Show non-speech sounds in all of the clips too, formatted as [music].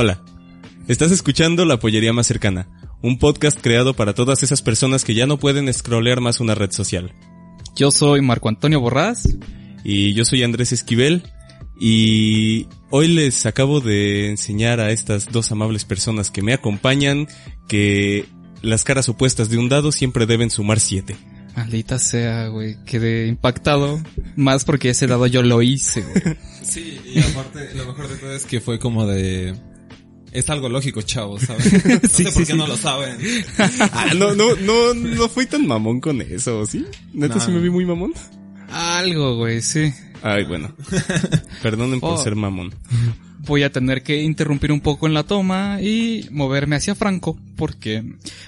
Hola, estás escuchando La Pollería Más Cercana, un podcast creado para todas esas personas que ya no pueden scrollear más una red social. Yo soy Marco Antonio Borrás. Y yo soy Andrés Esquivel. Y hoy les acabo de enseñar a estas dos amables personas que me acompañan que las caras opuestas de un dado siempre deben sumar siete. Maldita sea, güey. Quedé impactado. Más porque ese dado yo lo hice, güey. [laughs] Sí, y aparte, lo mejor de todo es que fue como de... Es algo lógico, chavos, ¿sabes? [laughs] No Sí, sé sí, por qué sí. no lo saben. Ah, no, no, no, no fui tan mamón con eso, ¿sí? ¿Neta No. sí me vi muy mamón? Algo, güey, sí. Ay, bueno. [laughs] Perdonen por Oh. ser mamón. Voy a tener que interrumpir un poco en la toma y moverme hacia Franco porque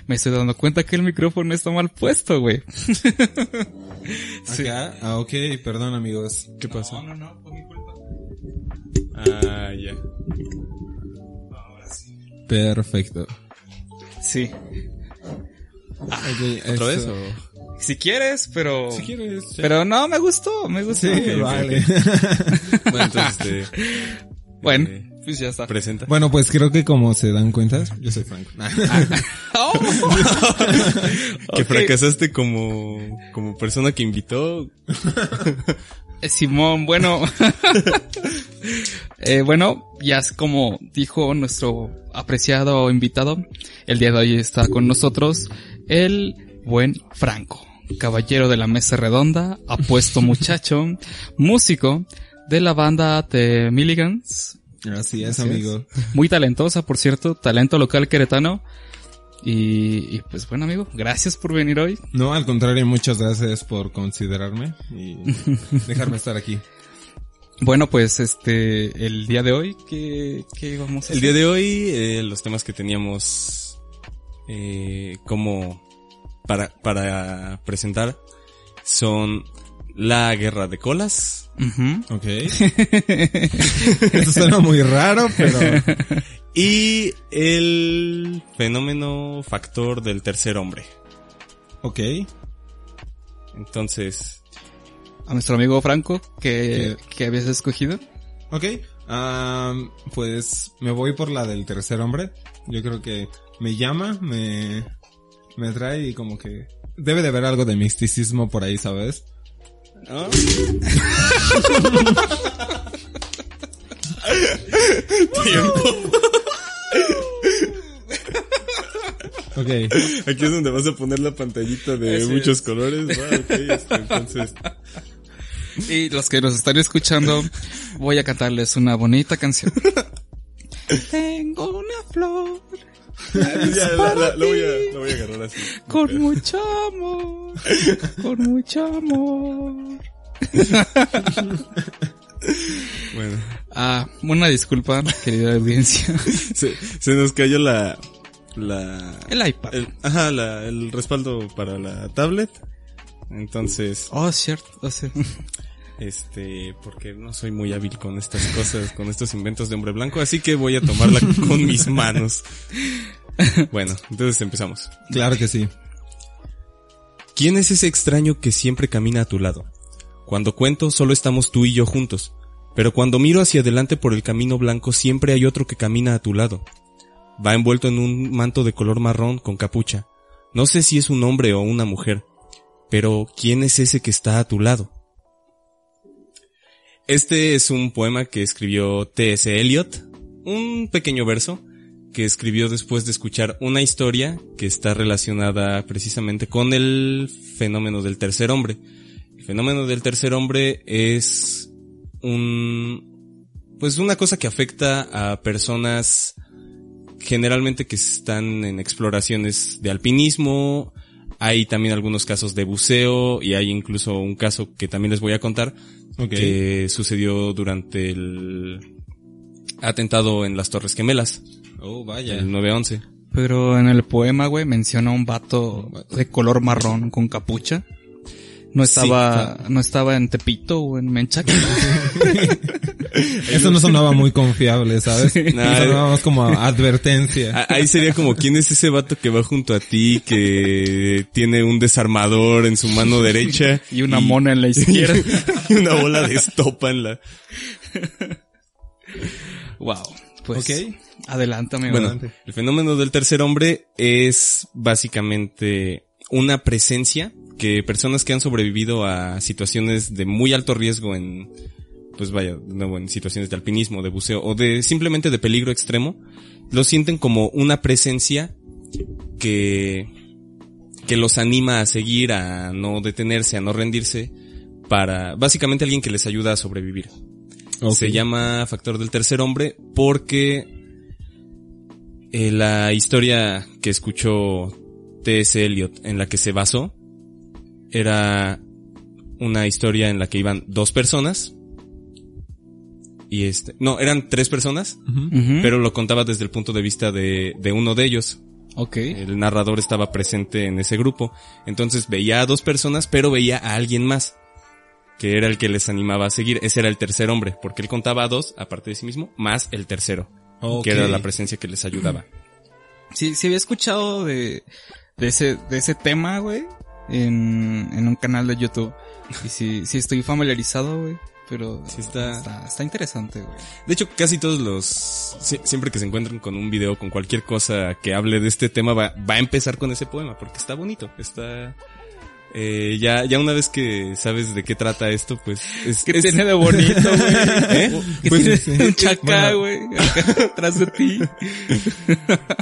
me estoy dando cuenta que el micrófono está mal puesto, güey. [laughs] Sí. Acá, ah, ok, perdón amigos. ¿Qué pasa? no, no, fue mi culpa. Ah, ya. Perfecto. Sí. Ok, ¿Otra vez o...? Si quieres, pero... Si quieres. sí. Pero no, me gustó, me gustó. Sí, vale. [laughs] Bueno, entonces, este... [laughs] Bueno, eh, pues ya está. presenta. Bueno, pues creo que como se dan cuenta, yo soy Franco. [laughs] Oh. que fracasaste como, como persona que invitó. Simón, bueno. [laughs] Eh, bueno, ya es como dijo nuestro apreciado invitado, el día de hoy está con nosotros el buen Franco, caballero de la mesa redonda, apuesto [laughs] muchacho, músico de la banda de Milligans, Así es, Así es. amigo. muy talentosa, por cierto, talento local queretano. Y, y pues bueno amigo, gracias por venir hoy. No, al contrario, muchas gracias por considerarme y [laughs] dejarme estar aquí. Bueno, pues este, el día de hoy, ¿qué, qué vamos a hacer? El día de hoy, eh, los temas que teníamos eh, como para, para presentar son la guerra de colas Ujú. Ok. [laughs] Esto suena muy raro, pero... [laughs] y el fenómeno factor del tercer hombre. Ok. Entonces, A nuestro amigo Franco, que, que habías escogido. Ok. am, pues me voy por la del tercer hombre. Yo creo que me llama, me, me atrae y como que debe de haber algo de misticismo por ahí, ¿sabes? Ok. aquí es donde vas a poner la pantallita de Así muchos es. colores. Va, ok, este, entonces, Y los que nos están escuchando, voy a cantarles una bonita canción. [laughs] Tengo una flor [laughs] ya, la, la- lo voy a, lo voy a agarrar así. con mucho amor, con mucho amor. [laughs] Bueno, Ah, una disculpa, querida audiencia. [laughs] se, se nos cayó la, la, El iPad. el, ajá, la, el respaldo para la tablet. Entonces, Oh, cierto. o sea, este, porque no soy muy hábil con estas cosas, con estos inventos de hombre blanco, así que voy a tomarla [laughs] con mis manos. Bueno, entonces empezamos. Claro que sí. ¿Quién es ese extraño que siempre camina a tu lado? Cuando cuento solo estamos tú y yo juntos, pero cuando miro hacia adelante por el camino blanco siempre hay otro que camina a tu lado. Va envuelto en un manto de color marrón con capucha. No sé si es un hombre o una mujer, pero ¿quién es ese que está a tu lado? Este es un poema que escribió T.S. Eliot, un pequeño verso que escribió después de escuchar una historia que está relacionada precisamente con el fenómeno del tercer hombre. El fenómeno del tercer hombre es un, pues una cosa que afecta a personas generalmente que están en exploraciones de alpinismo, hay también algunos casos de buceo y hay incluso un caso que también les voy a contar Ok. que sucedió durante el atentado en las Torres Gemelas, Oh, vaya. el 9-11. Pero en el poema, güey, menciona un vato de color marrón con capucha. No estaba, no estaba en Tepito o en Menchaca. [laughs] Eso no sonaba muy confiable, ¿sabes? Nah, sonaba más como advertencia. Ahí sería como, ¿quién es ese vato que va junto a ti, que tiene un desarmador en su mano derecha? y una mona en la izquierda. [laughs] y una bola de estopa en la... wow. Pues, Ok. adelántame, Bueno, el fenómeno del tercer hombre es básicamente una presencia que personas que han sobrevivido a situaciones de muy alto riesgo en, pues vaya, de nuevo, en situaciones de alpinismo, de buceo o de simplemente de peligro extremo, lo sienten como una presencia que, que los anima a seguir, a no detenerse, a no rendirse, para, básicamente alguien que les ayuda a sobrevivir. Se llama Factor del Tercer Hombre porque eh, la historia que escuchó T.S. Eliot en la que se basó era una historia en la que iban dos personas y este, no, eran tres personas, pero lo contaba desde el punto de vista de, de uno de ellos. Ok. El narrador estaba presente en ese grupo. Entonces veía a dos personas, pero veía a alguien más. Que era el que les animaba a seguir. Ese era el tercer hombre. Porque él contaba a dos, aparte de sí mismo, más el tercero. Ok. Que era la presencia que les ayudaba. Sí, sí había escuchado de, de ese, de ese tema, güey, en, en un canal de YouTube. Y sí, sí estoy familiarizado, güey. Pero Sí está- está, está interesante, güey. De hecho, casi todos los... sie- Siempre que se encuentran con un video, con cualquier cosa que hable de este tema, va, va a empezar con ese poema. Porque está bonito. Está... Eh, ya, ya una vez que sabes de qué trata esto, pues es, ¿Qué es- tiene de bonito, [laughs] güey? ¿Eh? ¿Qué Pues, tiene un chacá, Bueno. güey? atrás de ti. [laughs]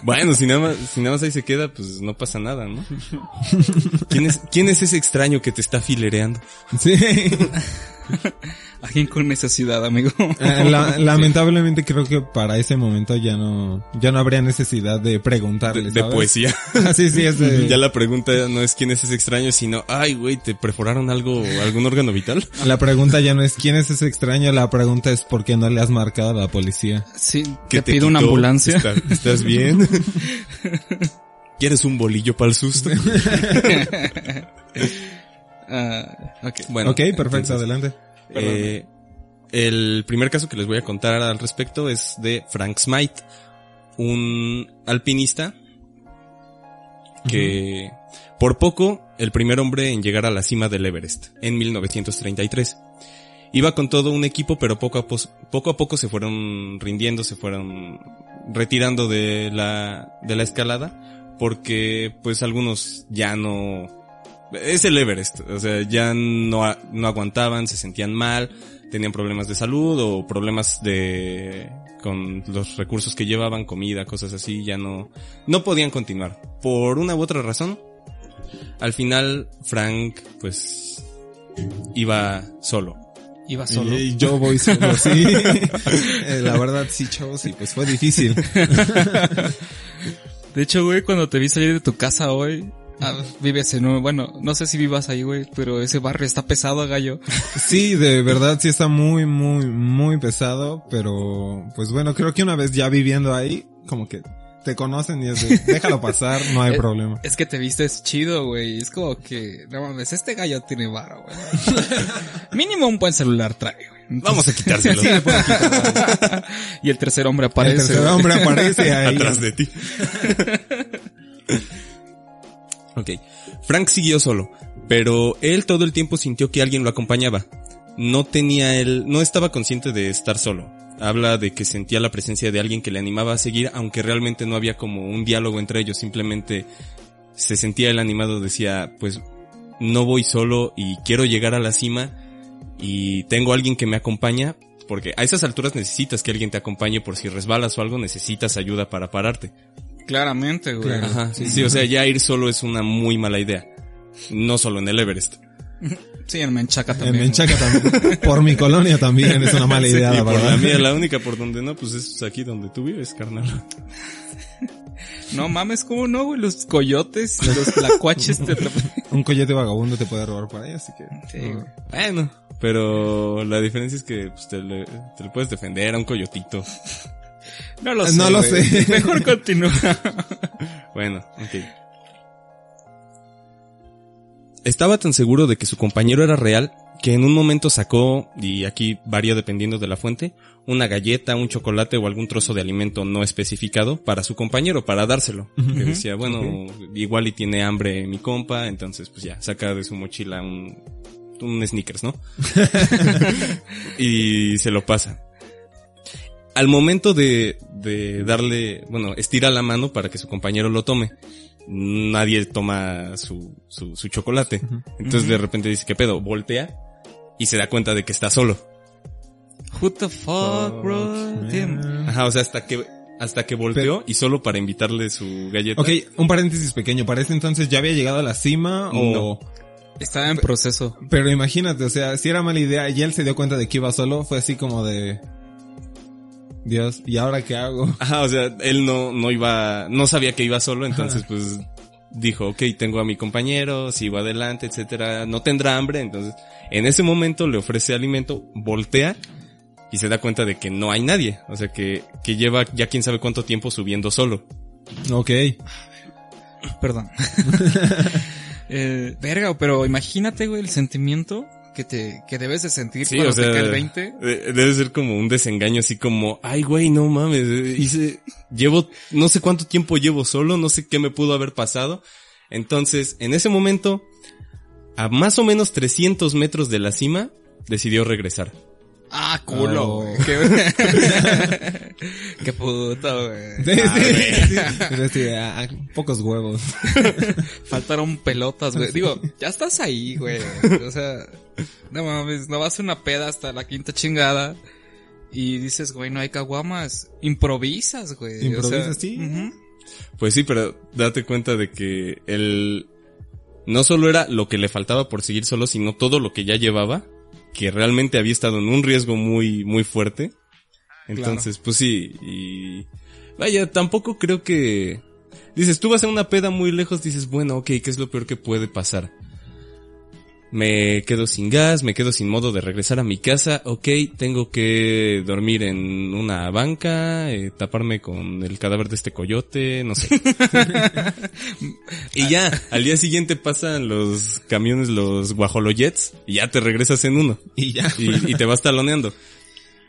Bueno, si nada más, si nada más ahí se queda, pues no pasa nada, ¿no? ¿Quién es, quién es ese extraño que te está filereando? Sí. [laughs] Alguien con necesidad, amigo. Eh, la- [laughs] lamentablemente creo que para ese momento ya no, ya no habría necesidad de preguntarle. de poesía. [laughs] sí, sí, es de, Ya la pregunta no es quién es ese extraño, sino, ay, güey, ¿te perforaron algo, algún órgano vital? [laughs] la pregunta ya no es quién es ese extraño, la pregunta es por qué no le has marcado a la policía. Sí, ¿Qué te pido una ambulancia. ¿Está- ¿Estás bien? ¿Quieres un bolillo para el susto? Ah, ok. Bueno, ok, perfecto, entonces, adelante. Eh, el primer caso que les voy a contar al respecto es de Frank Smythe, un alpinista que por poco el primer hombre en llegar a la cima del Everest en 1933. Iba con todo un equipo, pero poco a, poco, a poco se fueron rindiendo, se fueron retirando de la, de la escalada, porque pues algunos ya no, es el Everest, o sea, ya no, no aguantaban, se sentían mal, tenían problemas de salud o problemas de, con los recursos que llevaban, comida, cosas así, ya no, no podían continuar. Por una u otra razón, al final Frank, pues, iba solo. Iba solo. Y yo voy solo, sí. [laughs] Eh, la verdad, sí, chavos, sí, pues fue difícil. [laughs] De hecho, güey, cuando te vi salir de tu casa hoy, ah, vives en un, bueno, no sé si vivas ahí, güey, pero ese barrio está pesado, gallo. [laughs] Sí, de verdad sí está muy, muy, muy pesado, pero pues bueno, creo que una vez ya viviendo ahí, como que te conocen y es de, [laughs] déjalo pasar, no hay problema. Es que te vistes chido, güey. Es como que, no mames, este gallo tiene varo, güey. [laughs] Mínimo un buen celular trae, güey. Vamos a quitárselo. Sí, y el tercer hombre El aparece. tercer güey. hombre aparece ahí. atrás de ti. Ok. Frank siguió solo, pero él todo el tiempo sintió que alguien lo acompañaba. No tenía él, no estaba consciente de estar solo. Habla de que sentía la presencia de alguien que le animaba a seguir, aunque realmente no había como un diálogo entre ellos, simplemente se sentía él animado, decía, pues no voy solo y quiero llegar a la cima y tengo alguien que me acompaña, porque a esas alturas necesitas que alguien te acompañe por si resbalas o algo, necesitas ayuda para pararte. Claramente, güey. Claro. Ajá, sí, sí, o sea, ya ir solo es una muy mala idea. No solo en el Everest. [laughs] Sí, en Menchaca En también. Menchaca también. [laughs] Por mi colonia también es una mala Sí, idea, la por verdad. la mía, la [laughs] única por donde no, pues es aquí donde tú vives, carnal. No mames, ¿cómo no, güey? Los coyotes, los tlacuaches te. Un coyote vagabundo te puede robar por ahí, así que. Sí, güey. Bueno, pero la diferencia es que pues, te, le, te le puedes defender a un coyotito. No lo sé. No lo güey. sé. [laughs] Mejor continúa. [laughs] Bueno, ok. Estaba tan seguro de que su compañero era real que en un momento sacó, y aquí varía dependiendo de la fuente, una galleta, un chocolate o algún trozo de alimento no especificado para su compañero, para dárselo. Que decía, bueno, igual y tiene hambre mi compa, entonces pues ya, saca de su mochila un, un sneakers, ¿no? [laughs] y se lo pasa. Al momento de, de darle, bueno, estira la mano para que su compañero lo tome. Nadie toma su, su, su chocolate. Entonces de repente dice, ¿qué pedo? Voltea y se da cuenta de que está solo. Who the fuck, bro? man. Ajá, o sea, hasta que, hasta que volteó y solo para invitarle su galleta. Ok, un paréntesis pequeño. ¿Para ese entonces ya había llegado a la cima o...? No. Estaba en proceso. Pero imagínate, o sea, si era mala idea y él se dio cuenta de que iba solo, fue así como de... Dios, ¿y ahora qué hago? [laughs] Ajá, o sea, él no, no iba, no sabía que iba solo, entonces pues dijo, ok, tengo a mi compañero, sigo adelante, etcétera, no tendrá hambre, entonces en ese momento le ofrece alimento, voltea y se da cuenta de que no hay nadie, o sea que, que lleva ya quién sabe cuánto tiempo subiendo solo. Ok. Perdón. [laughs] eh, verga, pero imagínate, güey, el sentimiento que te, que debes de sentir Sí, cuando o sea, te cae el 20. de- debe ser como un desengaño así como, ay güey, no mames, hice, llevo, no sé cuánto tiempo llevo solo, no sé qué me pudo haber pasado. Entonces, en ese momento, a más o menos 300 metros de la cima, decidió regresar. Ah, culo, Oh. [laughs] güey. Qué, [laughs] qué puto, güey. Sí, sí, sí. Sí, ah, ah, pocos huevos. [laughs] Faltaron pelotas, güey. Digo, ya estás ahí, güey. O sea, no mames, no vas a una peda hasta la quinta chingada. Y dices, güey, no hay caguamas. Improvisas, güey. Improvisas, o sea, sí. Pues sí, pero date cuenta de que él no solo era lo que le faltaba por seguir solo, sino todo lo que ya llevaba, que realmente había estado en un riesgo muy, muy fuerte. Entonces, pues sí, y vaya, tampoco creo que dices, tú vas a una peda muy lejos, dices, bueno, ok, ¿qué es lo peor que puede pasar? Me quedo sin gas, me quedo sin modo de regresar a mi casa, ok, tengo que dormir en una banca, eh, taparme con el cadáver de este coyote, no sé. [laughs] y ya, al día siguiente pasan los camiones, los guajolojets, y ya te regresas en uno. Y ya. Y, y te vas taloneando.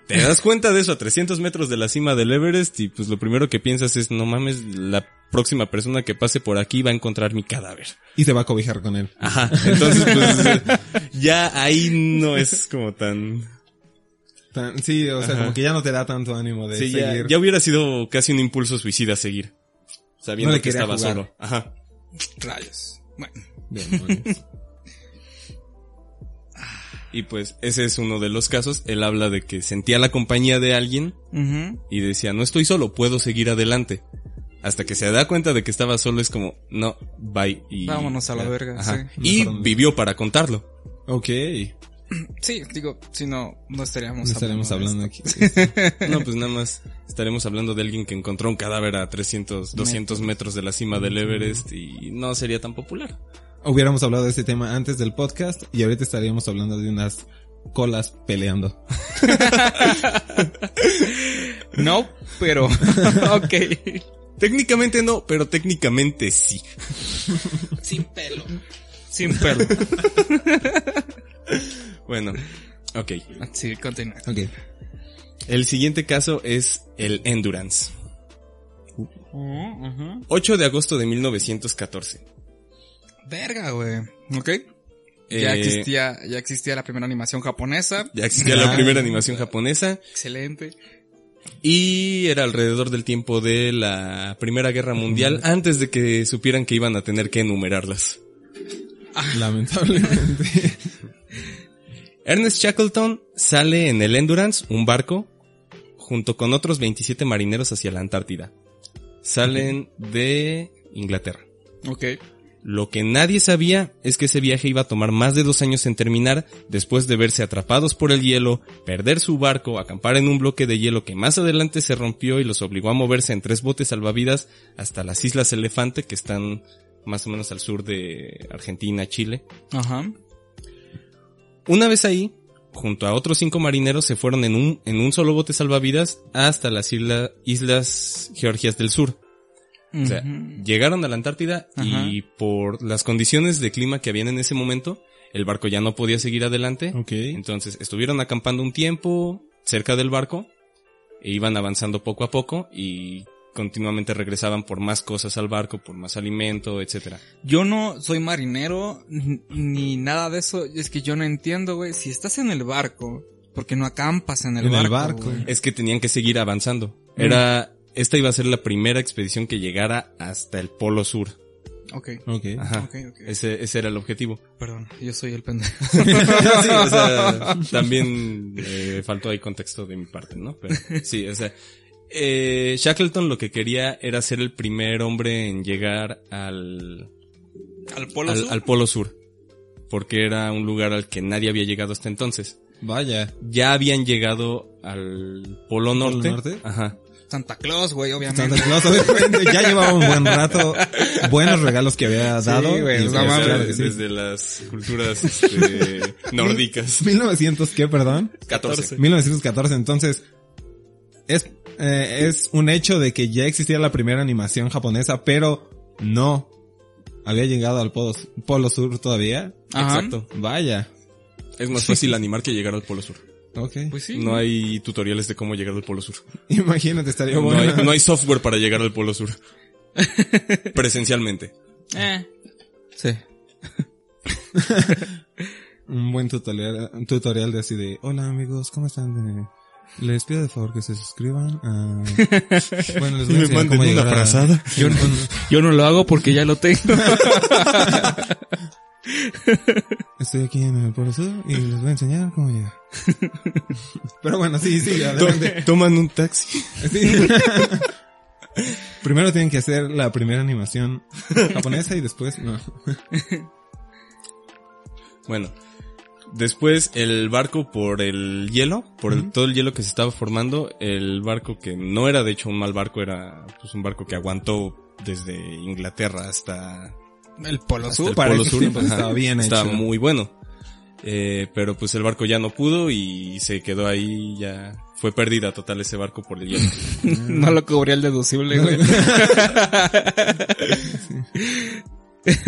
Te [laughs] das cuenta de eso a 300 metros de la cima del Everest y pues lo primero que piensas es, no mames, la próxima persona que pase por aquí va a encontrar mi cadáver. Y se va a cobijar con él. Ajá. Entonces, pues, [laughs] ya ahí no es como tan... Tan- sí, o sea, Ajá. como que ya no te da tanto ánimo de Sí, ya, seguir. ya hubiera sido casi un impulso suicida seguir. Sabiendo No que estaba jugar. solo. Ajá. Rayos. Bueno. [laughs] Demonios. Y pues ese es uno de los casos. Él habla de que sentía la compañía de alguien y decía, no estoy solo, puedo seguir adelante. Hasta que se da cuenta de que estaba solo es como, no, bye. Y, Vámonos a la verga, Ajá. sí. Y Mejor vivió para contarlo. ok. [clears throat] Sí, digo, si no, no estaríamos No estaremos hablando de aquí. [laughs] No, pues nada más estaremos hablando de alguien que encontró un cadáver a 300, 200 metros de la cima del Everest y no sería tan popular. Hubiéramos hablado de este tema antes del podcast y ahorita estaríamos hablando de unas colas peleando. [laughs] No, pero, [laughs] ok. Técnicamente no, pero técnicamente sí. Sin pelo. Sin pelo. [laughs] Bueno, ok. Sí, continúa. Ok. El siguiente caso es el Endurance. Ujú. 8 de agosto de 1914. Verga, güey. Ok. Ya Eh, existía, ya existía la primera animación japonesa. Ya existía la Ah. primera animación japonesa Excelente. y era alrededor del tiempo de la Primera Guerra Mundial antes de que supieran que iban a tener que enumerarlas. Lamentablemente. [laughs] Ernest Shackleton sale en el Endurance, un barco, junto con otros 27 marineros hacia la Antártida. Salen de Inglaterra. Ok. Lo que nadie sabía es que ese viaje iba a tomar más de dos años en terminar después de verse atrapados por el hielo, perder su barco, acampar en un bloque de hielo que más adelante se rompió y los obligó a moverse en tres botes salvavidas hasta las Islas Elefante que están más o menos al sur de Argentina, Chile. Ajá. Una vez ahí, junto a otros cinco marineros se fueron en un, en un solo bote salvavidas hasta las isla- Islas Georgias del Sur. O sea, llegaron a la Antártida y por las condiciones de clima que habían en ese momento, el barco ya no podía seguir adelante. ok. Entonces estuvieron acampando un tiempo cerca del barco e iban avanzando poco a poco y continuamente regresaban por más cosas al barco, por más alimento, etcétera. Yo no soy marinero ni nada de eso. Es que yo no entiendo, güey. Si estás en el barco, ¿por qué no acampas en el En barco? el barco. Es que tenían que seguir avanzando. Era, esta iba a ser la primera expedición que llegara hasta el Polo Sur. Ok, Ok. Ajá. ok, ok. Ese, ese era el objetivo. Perdón, yo soy el pendejo. [laughs] sí, o sea, también eh, faltó ahí contexto de mi parte, ¿no? Pero sí, o sea, eh, Shackleton lo que quería era ser el primer hombre en llegar al, ¿Al polo al, sur? al Polo Sur, porque era un lugar al que nadie había llegado hasta entonces. Vaya. Ya habían llegado al Polo Norte. Norte? Ajá. Santa Claus, güey, obviamente. Santa Claus, obviamente, ya llevaba un buen rato. Buenos regalos que había dado. güey, no mames. sí. Desde las culturas este, [laughs] nórdicas. 1900, ¿qué, perdón? 14. 1914, entonces, es, eh, es un hecho de que ya existía la primera animación japonesa, pero no había llegado al polo, polo sur todavía. Ajá. Exacto. Vaya. Es más fácil [laughs] animar que llegar al Polo Sur. Ok. Pues sí. No hay tutoriales de cómo llegar al Polo Sur. [laughs] Imagínate, estaría No bueno. hay, no hay software para llegar al Polo Sur. [laughs] Presencialmente. Eh. Sí. [laughs] Un buen tutorial, un tutorial de así de, hola amigos, ¿cómo están? Eh, les pido de favor que se suscriban. ah, bueno, les voy a enseñar cómo llegar a- Yo no, yo no lo hago porque ya lo tengo. Estoy aquí en el Polo Sur y les voy a enseñar cómo llegar. [laughs] Pero bueno, sí, sí, adelante. Toman un taxi. Sí. [laughs] Primero tienen que hacer la primera animación japonesa y después no. [laughs] Bueno. Después el barco por el hielo, por el, todo el hielo que se estaba formando, el barco que no era de hecho un mal barco, era pues un barco que aguantó desde Inglaterra hasta El polo sur. el para Polo Sur. Ajá, estaba bien hecho. muy bueno. Eh, pero pues el barco ya no pudo y se quedó ahí ya. Fue pérdida total ese barco por el hielo. [laughs] No lo cubría el deducible, güey. [laughs]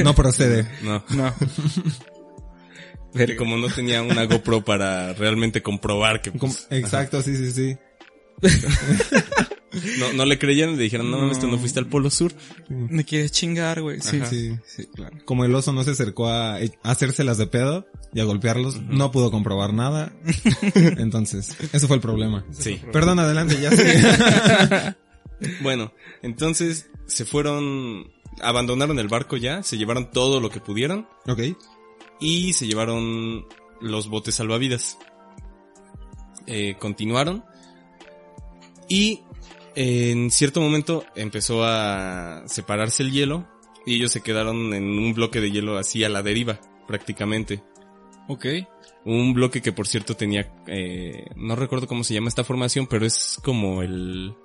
No procede. No. No. [laughs] Que como no tenía una GoPro para realmente comprobar que pues, Exacto, sí, sí, sí. No, no le creyeron y le dijeron, no, esto no fuiste al Polo Sur. Me quieres chingar, güey. Sí, Ajá. sí, sí, claro. Como el oso no se acercó a, a hacérselas de pedo y a golpearlos, no pudo comprobar nada. [laughs] Entonces, eso fue el problema. Sí. Perdón, adelante, ya sé. [laughs] Bueno, entonces se fueron, abandonaron el barco ya, se llevaron todo lo que pudieron ok. y se llevaron los botes salvavidas. Eh, continuaron y en cierto momento empezó a separarse el hielo y ellos se quedaron en un bloque de hielo así a la deriva prácticamente. Ok. Un bloque que por cierto tenía, eh, no recuerdo cómo se llama esta formación, pero es como el,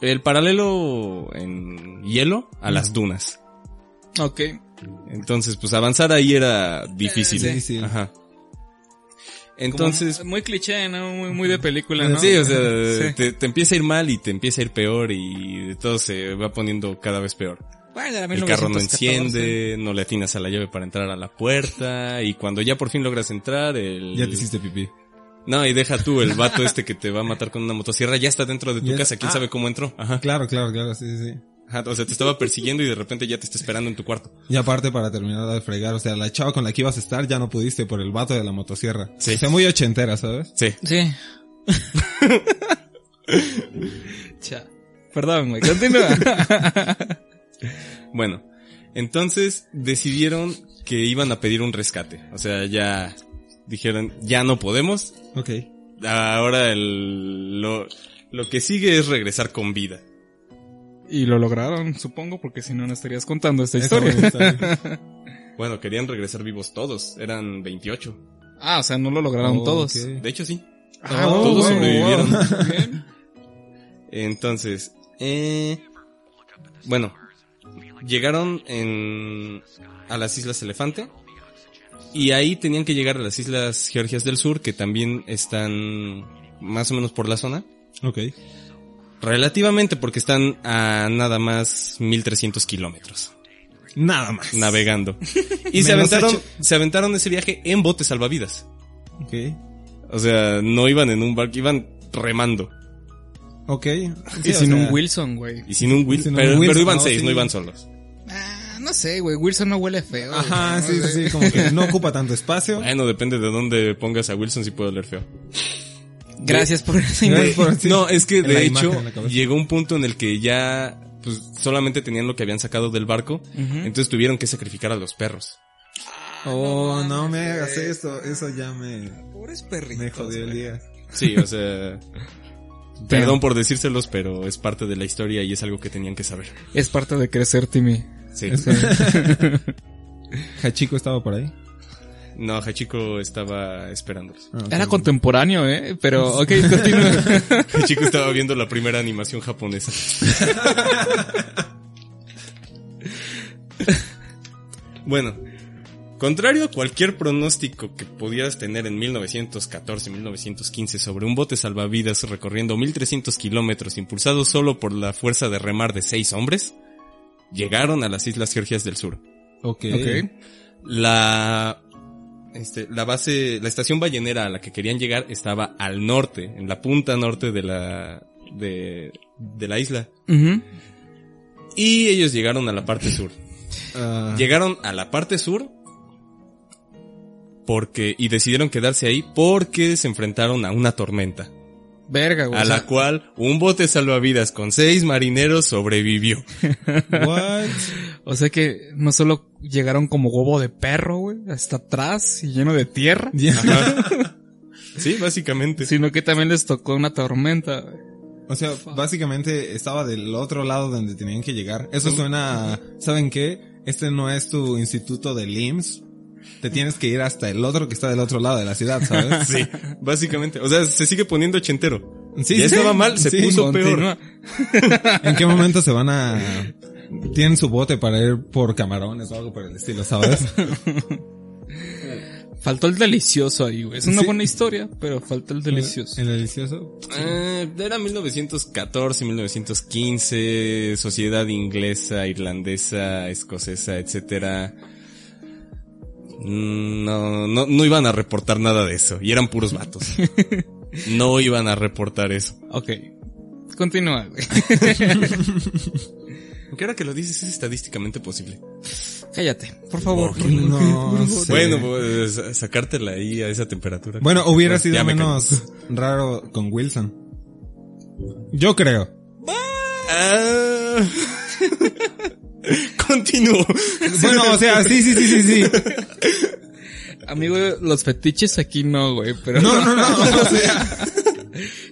el paralelo en hielo a las dunas. Ok. Entonces, pues avanzar ahí era difícil. Eh, Difícil. Ajá. Entonces, Como muy cliché, ¿no? Muy, muy de película, ¿no? sí, o sea, Sí. Te, te empieza a ir mal y te empieza a ir peor y todo se va poniendo cada vez peor. Bueno, El carro no 1914. enciende, no le atinas a la llave para entrar a la puerta y cuando ya por fin logras entrar, el... Ya te hiciste pipí. No, y deja tú, el vato este que te va a matar con una motosierra ya está dentro de tu Ya- casa, quién ah. sabe cómo entró. Ajá. Claro, claro, claro, sí, sí. Ajá, O sea, te estaba persiguiendo y de repente ya te está esperando en tu cuarto. Y aparte para terminar de fregar, o sea, la chava con la que ibas a estar ya no pudiste por el vato de la motosierra. Sí. O sea, muy ochentera, ¿sabes? Sí. Sí. [laughs] Cha. Perdón, güey. Continúa. [laughs] Bueno, entonces decidieron que iban a pedir un rescate. O sea, ya dijeron, ya no podemos. Ok. Ahora el, lo, lo que sigue es regresar con vida. Y lo lograron, supongo, porque si no, no estarías contando esta historia. [laughs] Bueno, querían regresar vivos todos. Eran 28. Ah, o sea, no lo lograron Oh, todos. De hecho, sí. Ah, todos wow, sobrevivieron. [laughs] wow. Entonces, eh, bueno, llegaron en, a las Islas Elefante y ahí tenían que llegar a las Islas Georgias del Sur, que también están más o menos por la zona. Ok. Relativamente porque están a nada más 1300 kilómetros Nada más. navegando. [laughs] Y se aventaron, se aventaron ese viaje en botes salvavidas. Ok. O sea, no iban en un barco, iban remando. Ok. Y Sí, o sin sea, un Wilson, güey. Y sin un Wilson, sin un pero, Wilson, pero iban no, seis, sí. no iban solos. Ah, no sé, güey. Wilson no huele feo. güey. Ajá, No sí, sé. sí, sí, [laughs] como que no ocupa tanto espacio. Bueno, depende de dónde pongas a Wilson si puede oler feo. Gracias por esa Gracias por- sí. No, es que de imagen hecho llegó un punto en el que ya pues solamente tenían lo que habían sacado del barco, entonces tuvieron que sacrificar a los perros. Oh, no me hagas eso, eso ya me, Pobres perritos. me jodió el día. Sí, o sea, [laughs] perdón por decírselos, pero es parte de la historia y es algo que tenían que saber. Es parte de crecer, Timmy. Sí. [laughs] [laughs] Hachiko estaba por ahí. No, Hachiko estaba esperándolos. Ah. Era contemporáneo, eh. Pero, ok, continúa. [laughs] Hachiko estaba viendo la primera animación japonesa. [laughs] bueno, contrario a cualquier pronóstico que pudieras tener en 1914, 1915 sobre un bote salvavidas recorriendo 1300 kilómetros impulsado solo por la fuerza de remar de seis hombres, llegaron a las Islas Georgias del Sur. Ok. ok. La, este, la base, la estación ballenera a la que querían llegar estaba al norte, en la punta norte de la, de, de la isla. Y ellos llegaron a la parte sur. Ah, Llegaron a la parte sur porque, y decidieron quedarse ahí porque se enfrentaron a una tormenta, Verga, güey. a la cual un bote salvavidas con seis marineros sobrevivió. [laughs] what? o sea que no solo llegaron como huevo de perro, güey, hasta atrás y lleno de tierra. Ajá. [laughs] Sí, básicamente. sino que también les tocó una tormenta. güey. O sea, básicamente estaba del otro lado donde tenían que llegar. Eso suena, ¿saben qué? Este no es tu instituto de LIMS. Te tienes que ir hasta el otro que está del otro lado de la ciudad, ¿sabes? [laughs] Sí, básicamente. O sea, se sigue poniendo ochentero. Sí, ya sí, estaba sí. mal, se Sí, puso peor. Continúa. [laughs] ¿En qué momento se van a... Tienen su bote para ir por camarones o algo por el estilo, ¿sabes? [laughs] Faltó el delicioso ahí, güey. Es una Sí. buena historia, pero faltó el delicioso. El delicioso. Eh, era 1914, 1915, sociedad inglesa, irlandesa, escocesa, etcétera. Mm, No, no, no iban a reportar nada de eso. Y eran puros vatos. [laughs] No iban a reportar eso. Ok. Continúa, güey. [laughs] Aunque ahora que lo dices es estadísticamente posible. Cállate, por favor. No [laughs] sé. Bueno, pues sacártela ahí a esa temperatura. Bueno, hubiera Pues, sido me menos raro con Wilson. Yo creo. Ah. Continúo. Bueno, o sea, sí, sí, sí, sí, sí. [laughs] Amigo, los fetiches aquí no, güey, pero... No, no, no, [laughs] o sea.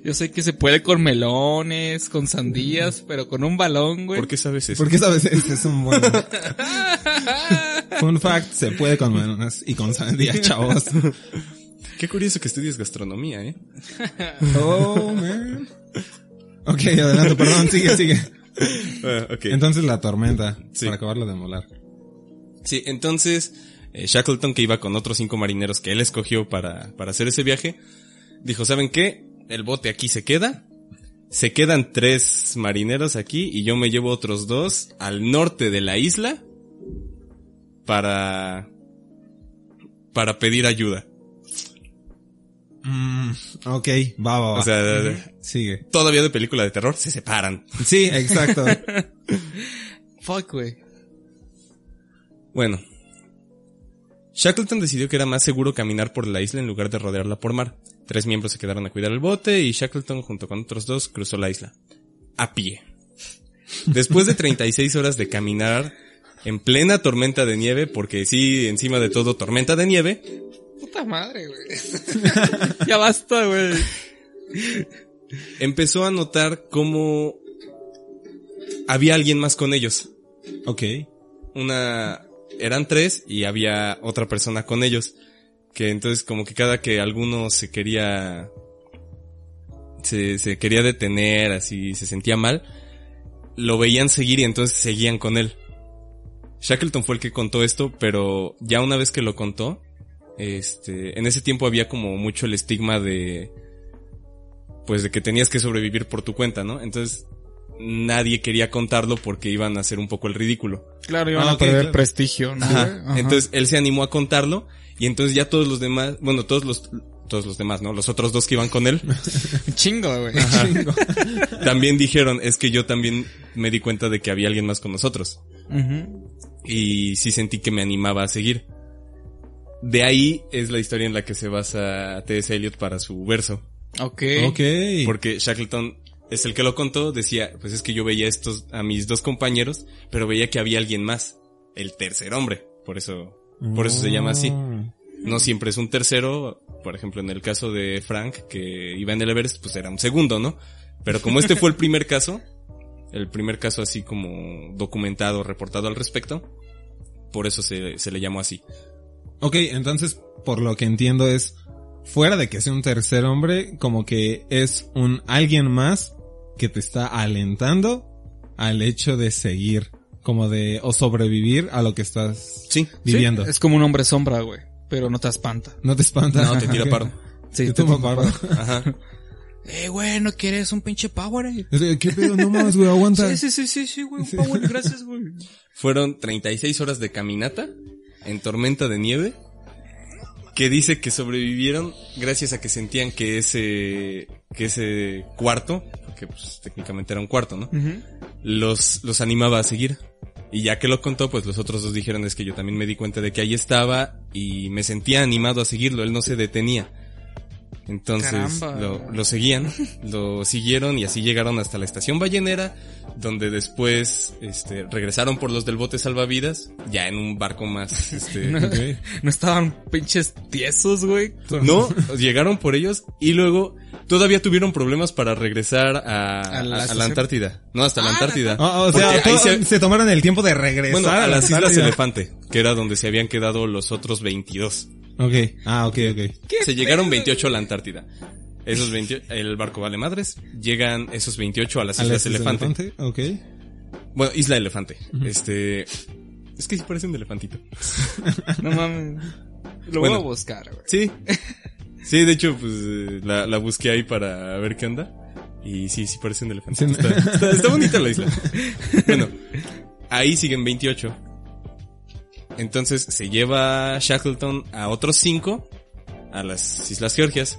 Yo sé que se puede con melones, con sandías, pero con un balón, güey. ¿Por qué sabes eso? Porque sabes, este es un buen... [laughs] Fun fact, se puede con melones y con sandía, chavos. Qué curioso que estudies gastronomía, ¿eh? Oh, man. Ok, adelante, perdón, sigue, sigue. Ah, ok. Entonces la tormenta, Sí. para acabarlo de molar. Sí, entonces eh, Shackleton, que iba con otros cinco marineros que él escogió para, para hacer ese viaje, dijo, ¿saben qué? El bote aquí se queda. Se quedan tres marineros aquí y yo me llevo otros dos al norte de la isla para, para pedir ayuda. Mm, ok, va, va, va. O sea, sigue. todavía de película de terror, se separan. Sí, exacto. [laughs] Fuck, güey. Bueno. Shackleton decidió que era más seguro caminar por la isla en lugar de rodearla por mar. Tres miembros se quedaron a cuidar el bote y Shackleton junto con otros dos cruzó la isla. A pie. Después de 36 horas de caminar en plena tormenta de nieve, porque sí, encima de todo tormenta de nieve, Puta madre, güey. [laughs] ya basta, güey. empezó a notar cómo había alguien más con ellos. ok. una, eran tres y había otra persona con ellos. Que entonces como que cada que alguno se quería, se, se quería detener, así se sentía mal, lo veían seguir y entonces seguían con él. Shackleton fue el que contó esto, pero ya una vez que lo contó, este, en ese tiempo había como mucho el estigma de, pues de que tenías que sobrevivir por tu cuenta, ¿no? Entonces, nadie quería contarlo porque iban a hacer un poco el ridículo. Claro, iban Ah, a perder claro. prestigio, ¿no? Ajá. Entonces él se animó a contarlo y entonces ya todos los demás, bueno, todos los, todos los demás, ¿no? Los otros dos que iban con él [laughs] Chingo, güey. [laughs] también dijeron, es que yo también me di cuenta de que había alguien más con nosotros. Y sí sentí que me animaba a seguir. De ahí es la historia en la que se basa T.S. Eliot para su verso. Ok. Ok. Porque Shackleton es el que lo contó, decía, pues es que yo veía estos, a mis dos compañeros, pero veía que había alguien más, el tercer hombre, por eso, por eso se llama así. Mm. No siempre es un tercero, por ejemplo en el caso de Frank, que iba en el Everest, pues era un segundo, ¿no? Pero como este fue el primer caso, el primer caso así como documentado, reportado al respecto, por eso se, se le llamó así. Ok, entonces, por lo que entiendo es, fuera de que sea un tercer hombre, como que es un alguien más que te está alentando al hecho de seguir, como de, o sobrevivir a lo que estás Sí. viviendo. Es como un hombre sombra, güey. Pero no te espanta. No te espanta. No, te tira [laughs] Ok. paro. Sí, Te toma paro. Ajá. [laughs] Eh, güey, ¿no quieres un pinche power? Es de, ¿Qué pedo? No más, güey, aguanta. [laughs] Sí, sí, sí, sí, sí, güey, un power, gracias, güey. Fueron 36 horas de caminata en tormenta de nieve que dice que sobrevivieron gracias a que sentían que ese que ese cuarto, que pues técnicamente era un cuarto, ¿no? Los los animaba a seguir. Y ya que lo contó, pues los otros dos dijeron es que yo también me di cuenta de que ahí estaba y me sentía animado a seguirlo, él no se detenía. Entonces lo, lo seguían, lo siguieron y así llegaron hasta la estación ballenera, donde después este, regresaron por los del bote salvavidas, ya en un barco más, [laughs] este, No, no estaban pinches tiesos, güey. no, llegaron por ellos y luego todavía tuvieron problemas para regresar a, ¿A la a- a la estación? Antártida. No, hasta la Ah, Antártida. Ah, o sea, todo- se- se... tomaron el tiempo de regresar bueno, a las Islas. Elefante, que era donde se habían quedado los otros 22. Ok, ah, ok, ok. Se llegaron 28 a la Antártida. Esos 28, el barco vale madres, llegan esos 28 a las ¿A Islas las Islas Elefante. Elefante? Ok. Bueno, Isla Elefante. Este, es que sí parece un elefantito. [laughs] No mames. Lo Bueno. voy a buscar, güey. Sí. [laughs] Sí, de hecho, pues, la, la busqué ahí para ver qué onda. Y sí, sí parece un elefante. Está, está, está bonita la isla. [laughs] Bueno, ahí siguen 28. Entonces se lleva Shackleton a otros 5 a las Islas Georgias.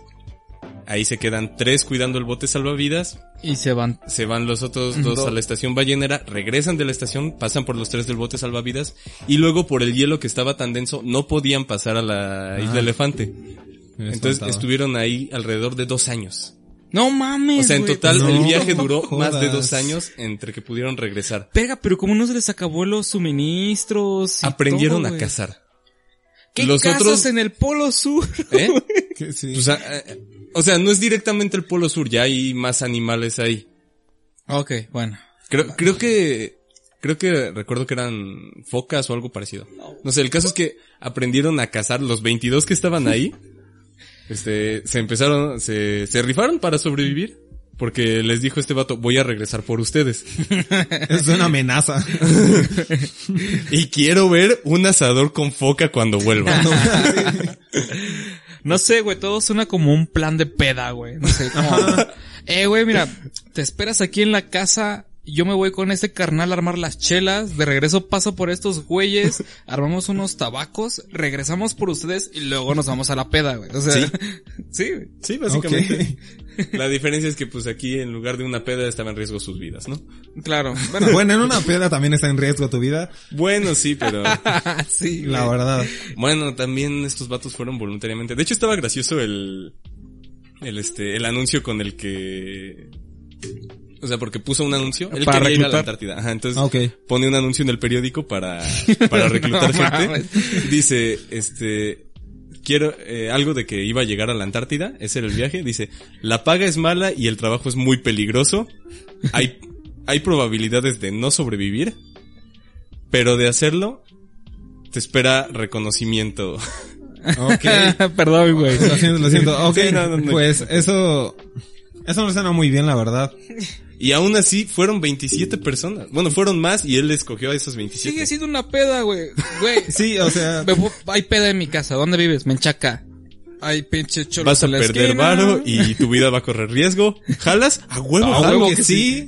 Ahí se quedan 3 cuidando el bote salvavidas. Y se van. Se van los otros dos Do- a la estación ballenera, regresan de la estación, pasan por los tres del bote salvavidas y luego por el hielo que estaba tan denso no podían pasar a la isla Ah. Elefante. Me Entonces estuvieron ahí alrededor de dos años. No mames, O sea, en güey. total no el viaje duró jodas. más de dos años entre que pudieron regresar. Pega, pero como no se les acabó los suministros. y Aprendieron todo, a cazar. ¿Qué Los cazas otros- en el Polo Sur? ¿Eh? [laughs] Que sí. O sea, eh, o sea, no es directamente el Polo Sur, ya hay más animales ahí. ok, bueno. Creo, creo que, creo que recuerdo que eran focas o algo parecido. No sé, el caso es que aprendieron a cazar los 22 que estaban ahí. [laughs] Este, se empezaron, se, se rifaron para sobrevivir. Porque les dijo este vato, voy a regresar por ustedes. [laughs] Es una amenaza. [laughs] Y quiero ver un asador con foca cuando vuelva. [laughs] No sé, güey, todo suena como un plan de peda, güey. No sé, como... eh, güey, mira, te esperas aquí en la casa, yo me voy con este carnal a armar las chelas, de regreso paso por estos güeyes, [laughs] armamos unos tabacos, regresamos por ustedes y luego nos vamos a la peda, güey. O sea, Sí. [laughs] sí, güey. Sí, básicamente. La diferencia es que pues aquí en lugar de una peda estaba en riesgo sus vidas, ¿no? Claro. [laughs] Bueno, Bueno, en una peda también está en riesgo tu vida. Bueno, sí, pero sí, La güey. verdad. bueno, también estos vatos fueron voluntariamente. De hecho estaba gracioso el el este el anuncio con el que o sea, porque puso un anuncio, él Para quería ir a la. Antártida. Ajá, entonces Ah, pone un anuncio en el periódico para [laughs] para reclutar No gente. mames. Dice, este quiero eh, algo de que iba a llegar a la Antártida, ese era el viaje, dice, la paga es mala y el trabajo es muy peligroso. Hay [laughs] hay probabilidades de no sobrevivir, pero de hacerlo te espera reconocimiento. [laughs] Ok. Perdón, güey. Lo siento, lo siento. Ok, Sí, no, no, no. pues eso... Eso no suena muy bien, la verdad. Y aún así fueron 27 personas. Bueno, fueron más y él escogió a esas 27. Sigue siendo una peda, güey. Güey. [laughs] Sí, o sea... Me Hay peda en mi casa. ¿Dónde vives? Menchaca. Hay pinche cholos Vas a la perder esquina. varo y tu vida va a correr riesgo. ¿Jalas? A huevo, A jalo. huevo que sí.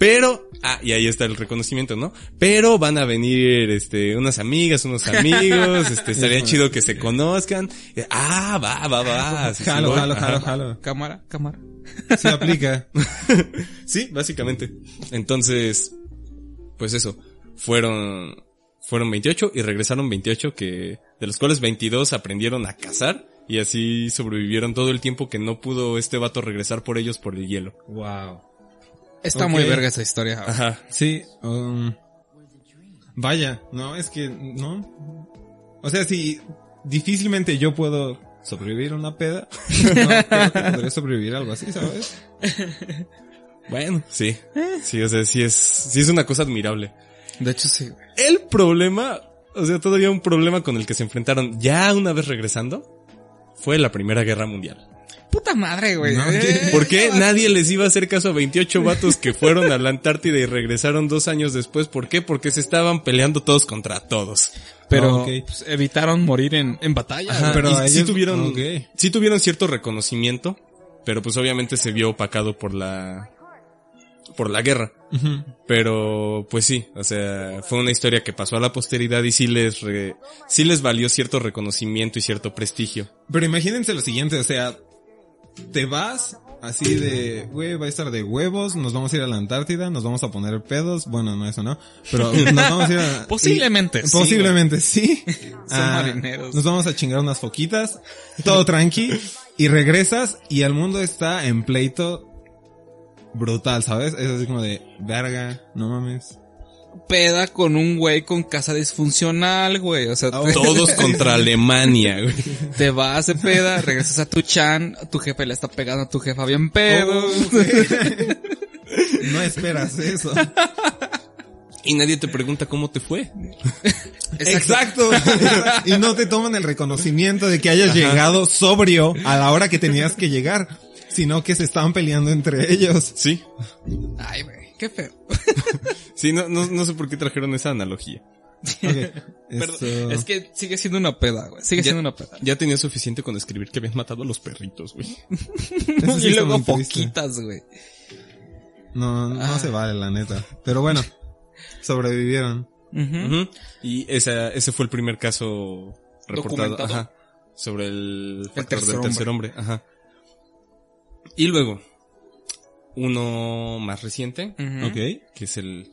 Pero, ah, y ahí está el reconocimiento, ¿no? Pero van a venir, este, unas amigas, unos amigos, este, [laughs] estaría chido que se conozcan. Ah, va, va, va. Jalo, jalo, jalo, jalo. Cámara, cámara. Sí aplica. [laughs] Sí, básicamente. Entonces, pues eso, fueron, fueron 28 y regresaron 28 que, de los cuales 22 aprendieron a cazar y así sobrevivieron todo el tiempo que no pudo este vato regresar por ellos por el hielo. Wow. Está muy verga esa historia. Ajá. Sí, um, vaya, no, es que, no. O sea, si difícilmente yo puedo sobrevivir a una peda, [laughs] [laughs] no, creo que podría sobrevivir a algo así, ¿sabes? Bueno, sí. Sí, o sea, sí es, sí es una cosa admirable. De hecho, sí. El problema, o sea, todavía un problema con el que se enfrentaron ya una vez regresando, fue la Primera Guerra Mundial. Puta madre, güey. No, Eh, ¿qué? ¿Por qué nadie les iba a hacer caso a 28 vatos que fueron a la Antártida y regresaron dos años después? ¿Por qué? Porque se estaban peleando todos contra todos. Pero pues, evitaron morir en, en batalla. Ajá, pero sí tuvieron, ok. sí tuvieron cierto reconocimiento, pero pues obviamente se vio opacado por la, por la guerra. Pero, pues sí, o sea, fue una historia que pasó a la posteridad y sí les, re- sí les valió cierto reconocimiento y cierto prestigio. Pero imagínense lo siguiente, o sea, te vas así de, güey, va a estar de huevos, nos vamos a ir a la Antártida, nos vamos a poner pedos, bueno, no eso no, pero nos vamos a ir a... [laughs] Posiblemente, y- sí, Posiblemente sí. [laughs] Son Ah, marineros. Nos vamos a chingar unas foquitas, todo tranqui, y regresas y el mundo está en pleito brutal, ¿sabes? Es así como de, verga, no mames. Peda con un güey con casa disfuncional, güey. O sea, te, Todos [laughs] contra Alemania, güey. te vas de peda, regresas a tu chan, tu jefe le está pegando a tu jefa bien pedo. no esperas eso. [laughs] Y nadie te pregunta cómo te fue. Exacto. [laughs] y no te toman el reconocimiento de que hayas llegado sobrio a la hora que tenías que llegar, sino que se estaban peleando entre ellos. Sí. Ay, güey, qué feo. [laughs] Sí, no, no, no sé por qué trajeron esa analogía. [laughs] Esto- Es que sigue siendo una peda, güey. Sigue Ya- siendo una peda. Ya tenía suficiente con escribir que habían matado a los perritos, güey. [laughs] sí y luego poquitas, güey. No, no Ah. se vale, la neta. Pero bueno, sobrevivieron. Y esa, ese fue el primer caso reportado ajá, sobre el factor tercer del tercer hombre. Ajá. Y luego, uno más reciente, Ujú. Ok. que es el,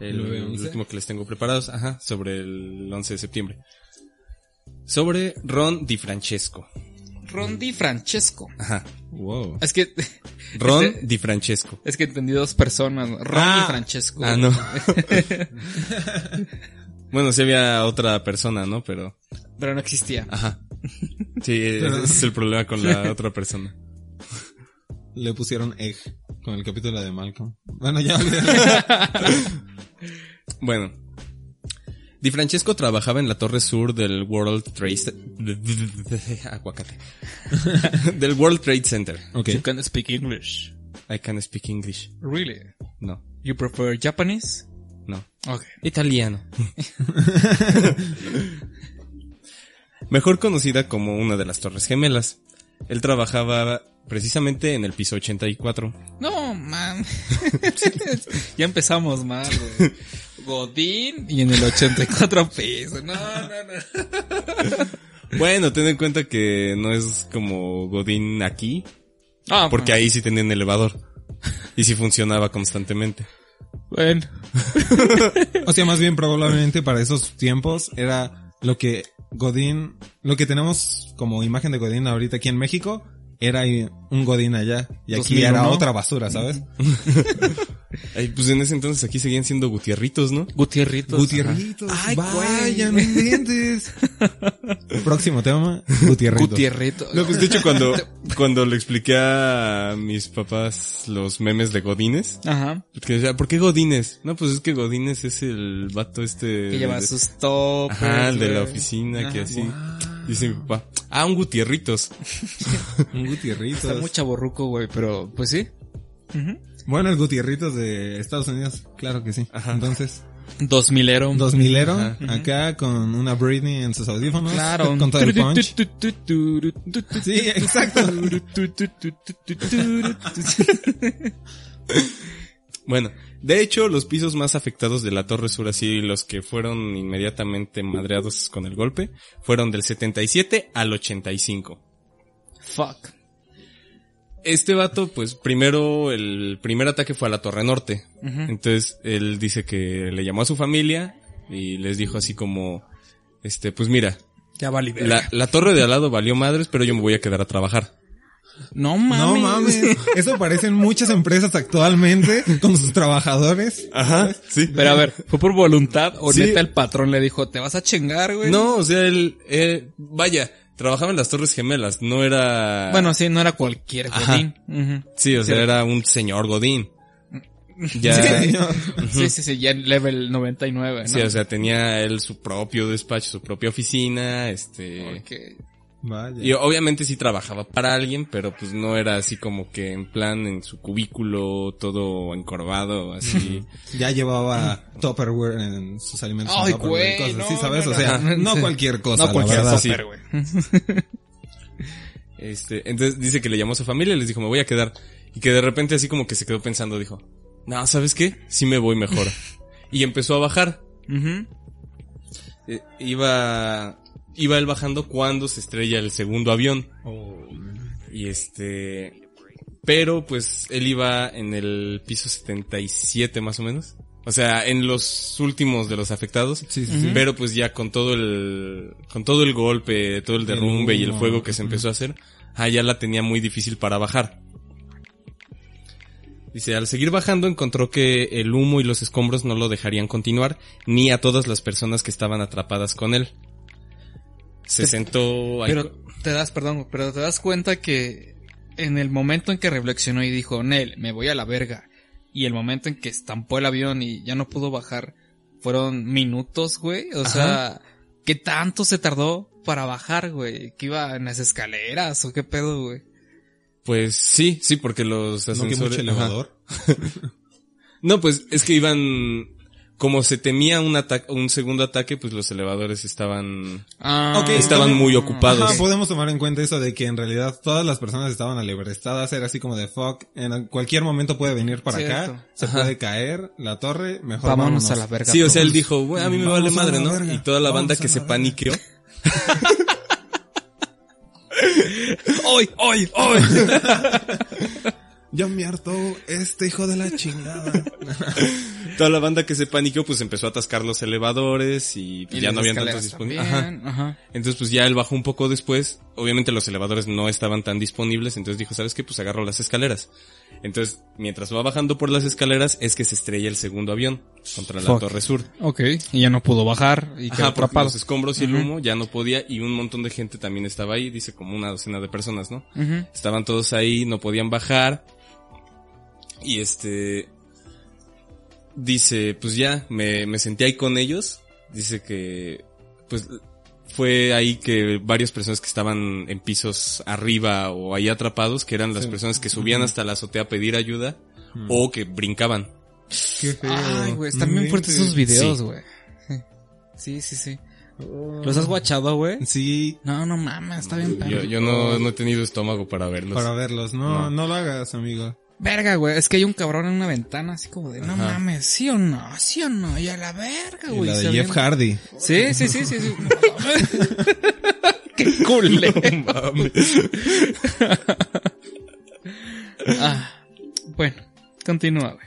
el, 9-11. el último que les tengo preparados, ajá, sobre el 11 de septiembre. Sobre Ron Di Francesco. Rondi Francesco. Ajá. Wow. Es que, [laughs] Ron Este- Di Francesco. es que entendí dos personas. Ron Ah. y Francesco. Ah, no. [laughs] bueno, sí había otra persona, ¿no? Pero, Pero no existía. ajá. Sí, [laughs] ese es el problema con la otra persona. Le pusieron egg con el capítulo de Malcolm. Bueno, ya. [laughs] Bueno. Di Francesco trabajaba en la torre sur del World Trade Ce- [laughs] Aguacate. [laughs] del World Trade Center. ok. You can speak English. I can speak English. Really? No, You prefer Japanese? no. Okay. Italiano. Mejor conocida como una de las Torres Gemelas. Él trabajaba precisamente en el piso 84. No, man. [laughs] [laughs] ya empezamos mal, güey. Godín y en el 84 pesos. No, no, no. [laughs] Bueno, ten en cuenta que no es como Godín aquí, Ah, porque ahí sí tenían elevador. Y sí funcionaba constantemente. Bueno. O sea, más bien probablemente para esos tiempos era lo que Godín, lo que tenemos como imagen de Godín ahorita aquí en México, era un Godín allá. Y aquí 2001. era otra basura, ¿sabes? [laughs] Ay, pues en ese entonces aquí seguían siendo Gutierritos, ¿no? Gutierritos. Gutierritos. Ay, vaya, güey. no inventes. [laughs] Próximo tema, Gutierritos. Gutierrito. No, pues de hecho cuando, [laughs] cuando le expliqué a mis papás los memes de Godines, Ajá. que decía, ¿por qué Godines? No, pues es que Godines es el vato este... Que lleva de- sus toppers. Ajá, el de la oficina, que así. Dice mi papá, ah, un Gutierritos. Un Gutierritos. Está muy chaborruco, güey, pero pues sí. Ujú. Bueno, el Gutierritos de Estados Unidos, claro que sí. Ajá. Entonces, Dos milero. dos milero, Ajá. acá con una Britney en sus audífonos. Claro. Con todo el punch. Sí, exacto. Bueno, de hecho, los pisos más afectados de la Torre Sur, así los que fueron inmediatamente madreados con el golpe, fueron del 77 al 85. Fuck. Este vato, pues primero, el primer ataque fue a la Torre Norte. Entonces, él dice que le llamó a su familia y les dijo así como, este, pues mira, Ya la, la torre de al lado valió madres, pero yo me voy a quedar a trabajar. No mames. No mames. Eso parecen muchas empresas actualmente con sus trabajadores. Ajá, sí. Pero a ver, ¿fue por voluntad o Sí. neta el patrón le dijo, te vas a chingar, güey? No, o sea, él, eh, vaya, trabajaba en las Torres Gemelas, no era... Bueno, sí, no era cualquier Ajá. godín. Sí, o sea, sí. era un señor Godín. Ya, Sí, sí. Sí, sí, sí, ya en level 99, ¿no? o sea, tenía él su propio despacho, su propia oficina, este... Ok. Vaya. Y obviamente sí trabajaba para alguien, pero pues no era así como que en plan en su cubículo, todo encorvado, así. Ya llevaba Tupperware en sus alimentos. en Ay, güey, cosas no, así, ¿sabes? no, o sea, no. cualquier cosa, No cualquier topper, güey. [laughs] Este, entonces dice que le llamó a su familia y les dijo, me voy a quedar. Y que de repente así como que se quedó pensando, dijo, no, ¿sabes qué? Sí me voy mejor. [laughs] y empezó a bajar. Eh, iba, iba él bajando cuando se estrella el segundo avión. Oh, Y este, pero pues él iba en el piso 77 más o menos. O sea, en los últimos de los afectados. Sí, sí, sí. Pero pues ya con todo el, con todo el golpe, todo el derrumbe y el fuego que se empezó a hacer, ah, ya la tenía muy difícil para bajar. Dice, al seguir bajando encontró que el humo y los escombros no lo dejarían continuar, ni a todas las personas que estaban atrapadas con él. Se sentó ahí Pero te das, perdón, pero te das cuenta que en el momento en que reflexionó y dijo, Nel, me voy a la verga, y el momento en que estampó el avión y ya no pudo bajar, fueron minutos, güey. O sea, ¿qué tanto se tardó para bajar, güey? ¿Que iba en las escaleras o qué pedo, güey? Pues sí, sí, porque los No que ascensores... mucho elevador. [laughs] No, pues es que iban... Como se temía un ataque, un segundo ataque, pues los elevadores estaban... Ah, Ok, Estaban muy ocupados. Ajá, podemos tomar en cuenta eso de que en realidad todas las personas estaban alebrestadas, era así como de fuck, en cualquier momento puede venir para Cierto. acá, se Ajá. puede caer la torre, mejor Vámonos, vámonos. a la verga. Sí, o sea, él dijo, güey, a mí me Vamos vale madre, ¿no? verga. Y toda la banda que la se verga. paniqueó. [laughs] ¡Hoy, hoy, hoy! [laughs] Yo me harto este hijo de la chingada. [laughs] Toda la banda que se paniqueó, pues empezó a atascar los elevadores y, Y ya no habían tantos disponibles. Ajá. Ajá. Entonces, pues ya él bajó un poco después. Obviamente los elevadores no estaban tan disponibles, entonces dijo, ¿sabes qué? Pues agarro las escaleras. Entonces, mientras va bajando por las escaleras, es que se estrella el segundo avión contra la Fuck. Torre Sur. Ok, y ya no pudo bajar y quedó Ajá, atrapado. los escombros y el humo ya no podía y un montón de gente también estaba ahí, dice como una docena de personas, ¿no? Ujú. Estaban todos ahí, no podían bajar. Y este... Dice, pues ya, me, me senté ahí con ellos. Dice que, pues, fue ahí que varias personas que estaban en pisos arriba o ahí atrapados, que eran las Sí. personas que subían hasta la azotea a pedir ayuda, o que brincaban. Qué feo. Ay, güey, están bien fuertes esos videos, Sí. güey. Sí, sí, sí. ¿Los has guachado, güey? Sí, No, no mames, está bien Yo, yo no, no he tenido estómago para verlos. para verlos. No, No. no, lo hagas, amigo. Verga, güey, es que hay un cabrón en una ventana así como de, no Ajá. mames, sí o no, sí o no, y a la verga, güey. la de Jeff ven- Hardy. Sí, sí, sí, sí, sí. [laughs] [laughs] Qué culero. [laughs] ah, bueno, continúa, güey.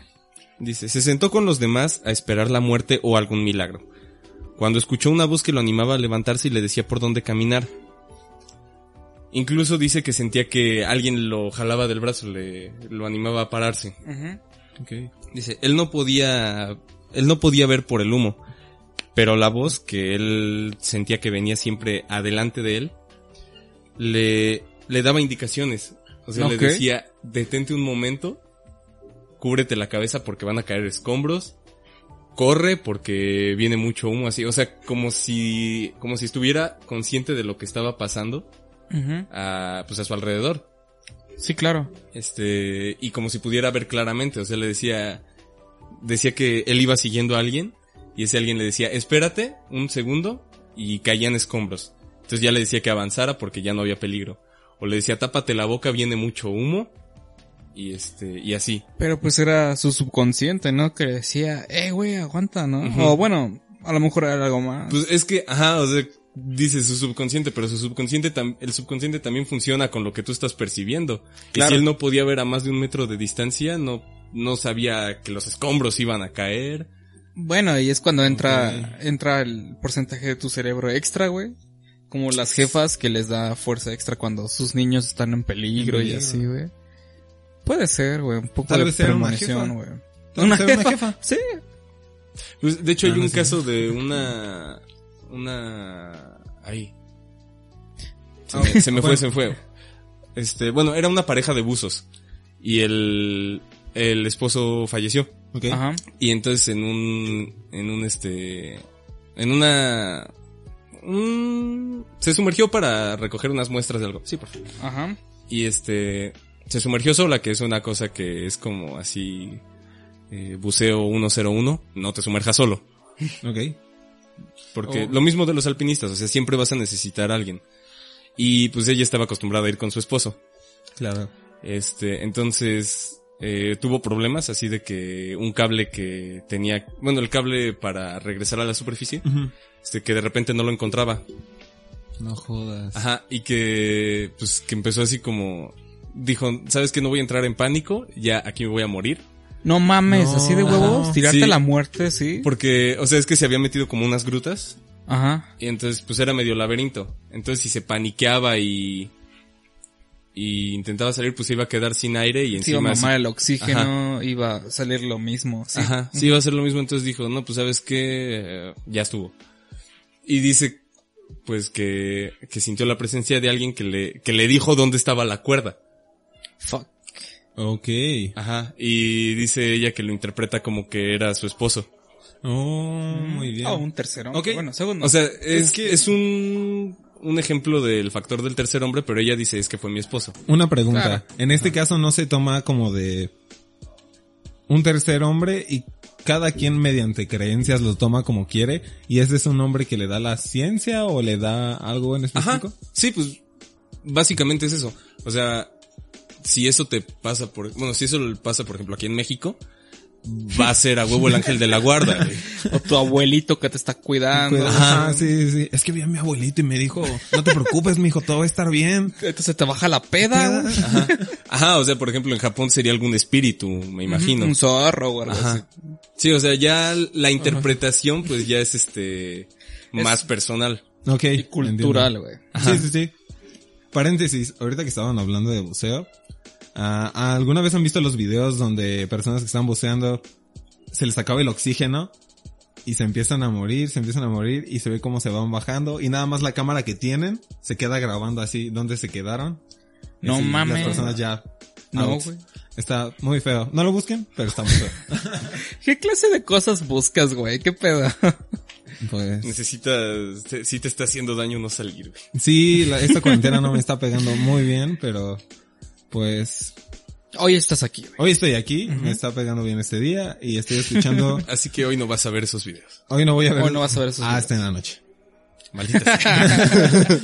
Dice, se sentó con los demás a esperar la muerte o algún milagro. Cuando escuchó una voz que lo animaba a levantarse y le decía por dónde caminar. Incluso dice que sentía que alguien lo jalaba del brazo, le lo animaba a pararse. Dice, él no podía, él no podía ver por el humo, pero la voz que él sentía que venía siempre adelante de él, le, le daba indicaciones. O sea, le decía, detente un momento, cúbrete la cabeza porque van a caer escombros, corre porque viene mucho humo así, o sea, como si, como si estuviera consciente de lo que estaba pasando A, pues a su alrededor. Sí, claro. Este, y como si pudiera ver claramente, o sea, le decía, decía que él iba siguiendo a alguien y ese alguien le decía, espérate un segundo y caían escombros. Entonces ya le decía que avanzara porque ya no había peligro. O le decía, tápate la boca, viene mucho humo. Y este, y así. Pero pues era su subconsciente, ¿no? Que decía, eh, güey, aguanta, ¿no? O bueno, a lo mejor era algo más. Pues es que, ajá, o sea, dice su subconsciente, pero su subconsciente, el subconsciente también funciona con lo que tú estás percibiendo. Claro. Y si él no podía ver a más de un metro de distancia, no, no sabía que los escombros iban a caer. Bueno, ahí es cuando entra, entra el porcentaje de tu cerebro extra, güey. Como las jefas que les da fuerza extra cuando sus niños están en peligro, En y así, güey. Puede ser, güey, un poco Tal de una premonición, jefa. güey. Era una jefa. Sí. Pues, de hecho, hay Ah, no un sé. caso de una. Una. Ahí. Se me, se me fue, se me fue. Este, bueno, era una pareja de buzos. Y el. El esposo falleció. Ok. Ajá. Y entonces en un. En un este. En una. un- se sumergió para recoger unas muestras de algo. Sí, por favor. Ajá. Y este. Se sumergió sola, que es una cosa que es como así. eh, buceo 101. No te sumerjas solo. Ok. Porque Oh. lo mismo de los alpinistas, o sea, siempre vas a necesitar a alguien. Y pues ella estaba acostumbrada a ir con su esposo. Claro. Este, entonces, eh, tuvo problemas así de que un cable que tenía, bueno, el cable para regresar a la superficie, este, que de repente no lo encontraba. No jodas. Ajá, y que, pues, que empezó así como, dijo, ¿sabes que no voy a entrar en pánico? Ya aquí me voy a morir. No mames, No. así de huevos, Ajá. tirarte Sí. a la muerte, sí. Porque, o sea, es que se había metido como unas grutas Ajá. Y entonces, pues era medio laberinto. Entonces, si se paniqueaba y, y intentaba salir, pues se iba a quedar sin aire y Sí, iba a encima... mamar el oxígeno, iba a salir lo mismo, sí. Ajá, sí iba a ser lo mismo. Entonces dijo, no, pues sabes qué, ya estuvo. Y dice, pues que, que sintió la presencia de alguien que le, que le dijo dónde estaba la cuerda. Fuck. Ok. Ajá, y dice ella que lo interpreta como que era su esposo. Oh, muy bien. Oh, un tercero. Ok. Bueno, segundo. O sea, es, Es que- es un, un ejemplo del factor del tercer hombre, pero ella dice es que fue mi esposo. Una pregunta. Claro. En este caso no se toma como de un tercer hombre y cada quien mediante creencias lo toma como quiere y ese es un nombre que le da la ciencia o le da algo en Ajá. específico. Sí, pues básicamente es eso. O sea, si eso te pasa por, bueno, si eso pasa por ejemplo aquí en México, va a ser a huevo el ángel de la guarda. güey. o tu abuelito que te está cuidando. Ajá, sí, sí, sí. Es que vi a mi abuelito y me dijo, no te preocupes, mijo, todo va a estar bien. Entonces te baja la peda, güey. Ajá. Ajá, o sea, por ejemplo en Japón sería algún espíritu, me imagino. Un zorro o algo así. Ajá. Sí, o sea, ya la interpretación pues ya es este más personal. Ok. Y cultural, güey. Sí, sí, sí. Paréntesis, ahorita que estaban hablando de buceo, ah, ¿alguna vez han visto los videos donde personas que están buceando se les acaba el oxígeno y se empiezan a morir, se empiezan a morir y se ve cómo se van bajando y nada más la cámara que tienen se queda grabando así donde se quedaron? No así, mames. Las personas ya. No, güey. Está muy feo. No lo busquen, pero está muy feo. [laughs] ¿Qué clase de cosas buscas, güey? ¿Qué pedo? [laughs] pues. Necesitas, te- si te está haciendo daño no salir, güey. Sí, la- esta cuarentena [laughs] no me está pegando muy bien, pero pues Hoy estás aquí, güey. Hoy estoy aquí, me está pegando bien este día y estoy escuchando. [laughs] Así que hoy no vas a ver esos videos. Hoy no voy a ver. Hoy no vas a ver esos Hasta en la noche. Maldita [laughs] sea.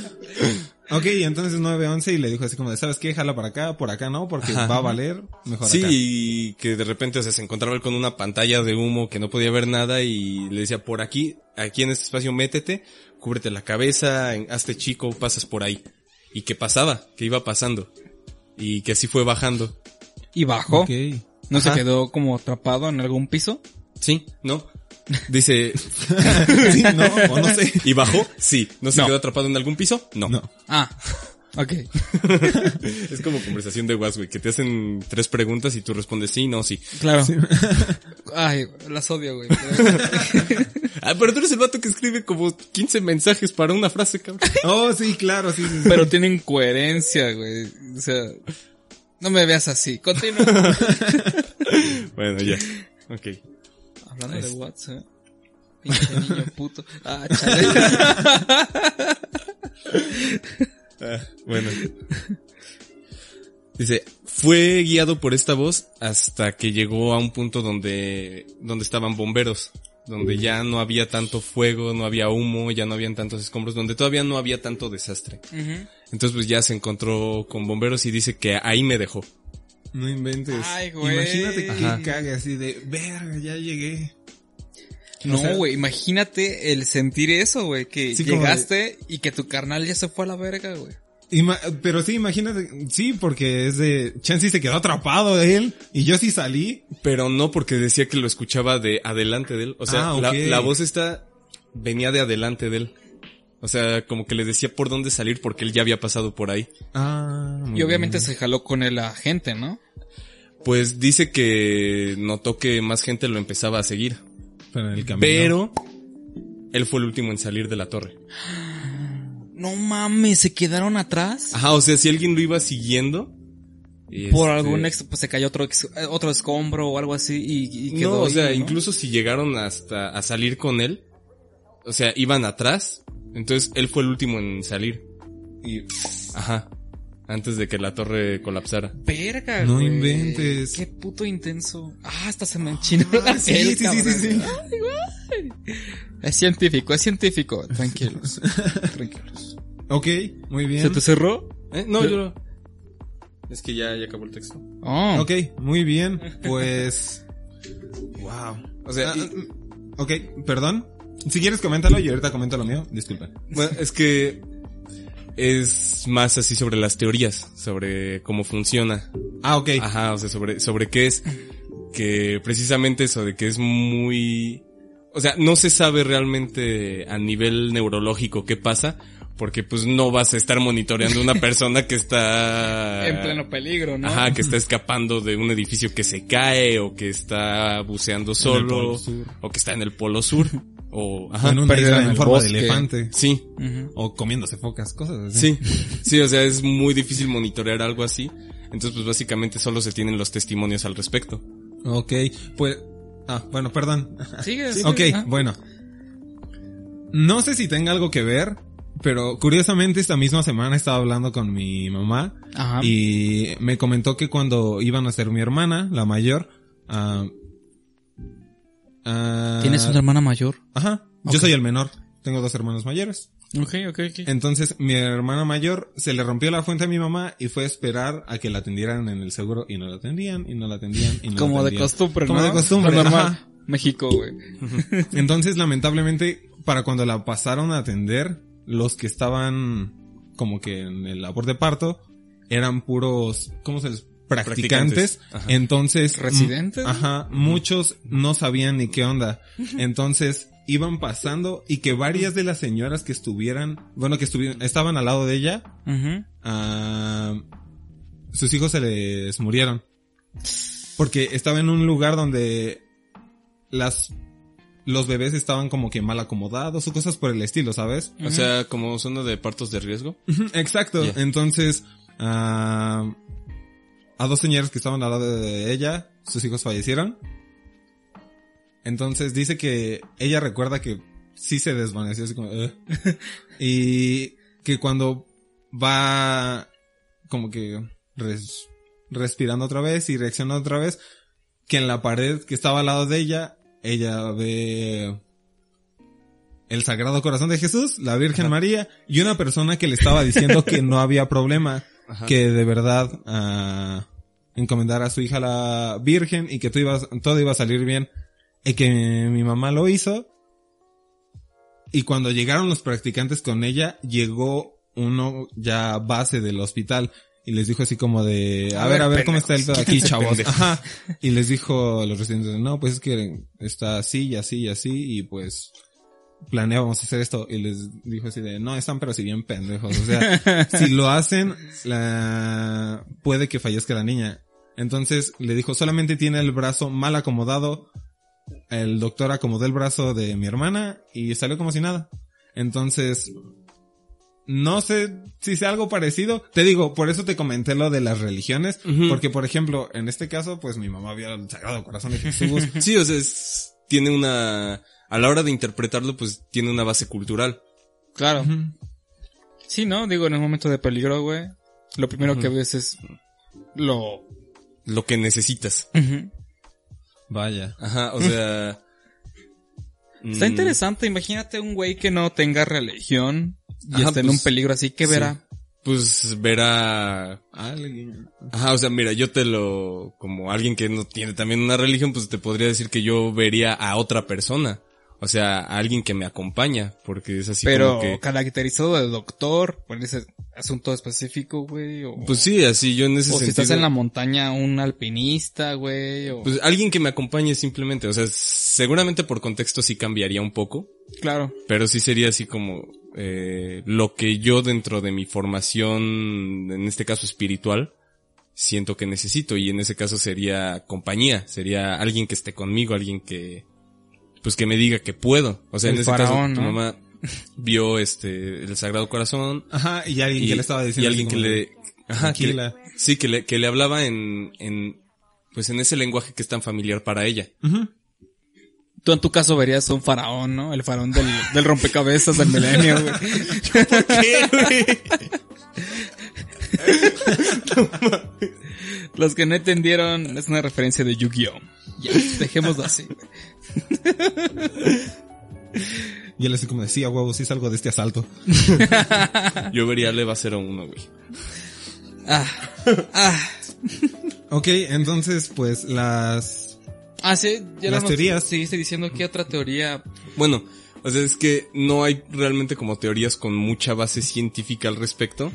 Ok, y entonces 911 y le dijo así como de, ¿sabes qué? Jala para acá, por acá no, porque Ajá. va a valer mejor Sí, acá. y que de repente o sea, se encontraba él con una pantalla de humo que no podía ver nada y le decía, por aquí, aquí en este espacio métete, cúbrete la cabeza, hazte chico, pasas por ahí. Y que pasaba, que iba pasando. Y que así fue bajando. Y bajó. Ok. ¿No Ajá. se quedó como atrapado en algún piso? Sí, ¿no? Dice, [laughs] Sí, no, o no sé. ¿y bajó? Sí. ¿No se No. quedó atrapado en algún piso? No. No. Ah, ok. [laughs] Es como conversación de WhatsApp, güey, que te hacen tres preguntas y tú respondes sí, no, sí. Claro. Ay, las odio, güey. [laughs] Ah, pero tú eres el vato que escribe como 15 mensajes para una frase, cabrón. Oh, sí, claro, sí, sí. sí. Pero tienen coherencia, güey. O sea, no me veas así. Continúa. [laughs] Bueno, ya. Ok. Hablando de WhatsApp. Pinche niño [laughs] puto. Ah, chale. Ah, bueno. Dice, fue guiado por esta voz hasta que llegó a un punto donde, donde estaban bomberos, donde ya no había tanto fuego, no había humo, ya no habían tantos escombros, donde todavía no había tanto desastre. Entonces pues ya se encontró con bomberos y dice que ahí me dejó. No inventes. Ay, güey. Imagínate que Ajá. cague así de, verga, ya llegué. No, O sea- güey, imagínate el sentir eso, güey, que Sí, llegaste y que tu carnal ya se fue a la verga, güey. Ima- pero sí, imagínate, sí, porque es de, Chansey se quedó atrapado él, y yo sí salí. Pero no porque decía que lo escuchaba de adelante de él. O sea, Ah, la, la voz esta venía de adelante de él. O sea, como que le decía por dónde salir porque él ya había pasado por ahí. Ah, muy Y obviamente bien. se jaló con el agente, ¿no? Pues dice que notó que más gente lo empezaba a seguir. Pero en el camino. Pero él fue el último en salir de la torre. No mames, se quedaron atrás. Ajá, o sea, si alguien lo iba siguiendo. Por este- algún ex, pues se cayó otro ex- otro escombro o algo así y, y quedó No, o ahí, sea, ¿no? incluso si llegaron hasta a salir con él, o sea, iban atrás, entonces él fue el último en salir. Y, ajá, antes de que la torre colapsara. Verga, No güey. inventes. Qué puto intenso. Ah, hasta se me enchinó Ah, la sí, piel, sí, sí, sí, sí. Es científico, es científico. Tranquilos. [laughs] Tranquilos. Ok, muy bien. ¿Se te cerró? ¿Eh? No, yo no. Es que ya, ya acabó el texto. Oh. Ok, muy bien. Pues. wow. O sea, Ah, y- mm, ok, perdón. Si quieres, coméntalo y ahorita comento lo mío. Disculpa. bueno, es que es más así sobre las teorías, sobre cómo funciona. Ah, ok. Ajá, o sea, sobre, sobre qué es, que precisamente eso de que es muy, o sea, no se sabe realmente a nivel neurológico qué pasa, porque pues no vas a estar monitoreando una [laughs] persona que está... En pleno peligro, ¿no? Ajá, que está [laughs] escapando de un edificio que se cae, o que está buceando solo, o que está en el polo sur, [laughs] o, ajá, en una isla en forma bosque. de elefante. sí. O comiéndose focas, cosas así. Sí, sí, o sea, es muy difícil monitorear algo así. Entonces, pues básicamente solo se tienen los testimonios al respecto. Ok, pues. Ah, bueno, perdón. Sigue, sigue. Ok, Ah. bueno. No sé si tenga algo que ver, pero curiosamente esta misma semana estaba hablando con mi mamá Ajá. y me comentó que cuando iban a ser mi hermana, la mayor, ah, ¿Tienes una hermana mayor? Ajá, yo soy el menor, tengo dos hermanos mayores. Ok, ok, ok. Entonces mi hermana mayor se le rompió la fuente a mi mamá y fue a esperar a que la atendieran en el seguro y no la atendían y no la atendían y no la Como de atendían. costumbre, Como ¿no? de costumbre, Lo normal. ajá. México, güey. [laughs] Entonces, lamentablemente, para cuando la pasaron a atender, los que estaban como que en el labor de parto eran puros, ¿cómo se les? Practicantes. Practicantes, ajá. Entonces, ¿Residentes? Ajá, muchos no sabían ni qué onda. Entonces, iban pasando y que varias de las señoras que estuvieran, bueno, que estuvieron, estaban al lado de ella, ah, sus hijos se les murieron. Porque estaba en un lugar donde las, los bebés estaban como que mal acomodados o cosas por el estilo, ¿sabes? O sea, como zona de partos de riesgo. Exacto. Entonces, ah, a dos señoras que estaban al lado de ella, sus hijos fallecieron. Entonces dice que ella recuerda que sí se desvaneció así como, "Ugh". [laughs] y que cuando va como que res- respirando otra vez y reacciona otra vez, que en la pared que estaba al lado de ella, ella ve el Sagrado Corazón de Jesús, la Virgen María y una persona que le estaba diciendo que no había problema, [laughs] Ajá. que de verdad ah, encomendara a su hija a la Virgen y que todo iba, todo iba a salir bien y que mi mamá lo hizo y cuando llegaron los practicantes con ella llegó uno ya base del hospital y les dijo así como de, a, A ver, a ver cómo está el pedo aquí, chavos. Ajá. Y les dijo a los residentes, no, pues es que está así y así y así y pues planeábamos hacer esto y les dijo así de, no, están pero si bien pendejos. O sea, [laughs] si lo hacen, la, puede que fallezca la niña. Entonces le dijo, solamente tiene el brazo mal acomodado. El doctor acomodó el brazo de mi hermana y salió como si nada. Entonces, no sé si sea algo parecido. Te digo, por eso te comenté lo de las religiones. Porque, por ejemplo, en este caso, pues mi mamá vio el Sagrado Corazón de [laughs] Jesús. Sí, o sea, es- tiene una, a la hora de interpretarlo, pues tiene una base cultural. Claro. Sí, ¿no? Digo, en el momento de peligro, güey, lo primero que ves es lo... Lo que necesitas. Vaya. Ajá, o sea. [laughs] Está mm, interesante, imagínate un güey que no tenga religión y Ajá, esté en pues, un peligro así, ¿qué sí. verá? Pues verá Alguien. Ajá, o sea, mira, yo te lo, como alguien que no tiene también una religión, pues te podría decir que yo vería a otra persona. O sea, a alguien que me acompaña, porque es así Pero como que... caracterizado de doctor, por ese asunto específico, güey. O, Pues sí, así yo en ese o si estás en la montaña, un alpinista, güey. O... Pues alguien que me acompañe simplemente, o sea, seguramente por contexto sí cambiaría un poco, claro. pero sí sería así como eh, lo que yo dentro de mi formación, en este caso espiritual, siento que necesito y en ese caso sería compañía, sería alguien que esté conmigo, alguien que pues que me diga que puedo. O sea, El en ese faraón, caso tu mamá vio este el Sagrado Corazón Ajá, y alguien y, que le estaba y diciendo. alguien así que le ajá, que le- Tranquila. sí, que le que le hablaba en en pues en ese lenguaje que es tan familiar para ella. Ujú. Tú en tu caso verías un faraón, ¿no? El faraón del, del rompecabezas del milenio, güey. [laughs] Los que no entendieron, es una referencia de Yu-Gi-Oh! Ya, dejémoslo así. Y él así como decía, huevo, sí salgo de este asalto. [laughs] Yo vería Leva 01, güey. Ah, ah. Ok, entonces, pues, las... Ah, sí, ya Las teorías. Seguiste diciendo que otra teoría. Bueno, o sea, es que no hay realmente como teorías con mucha base científica al respecto.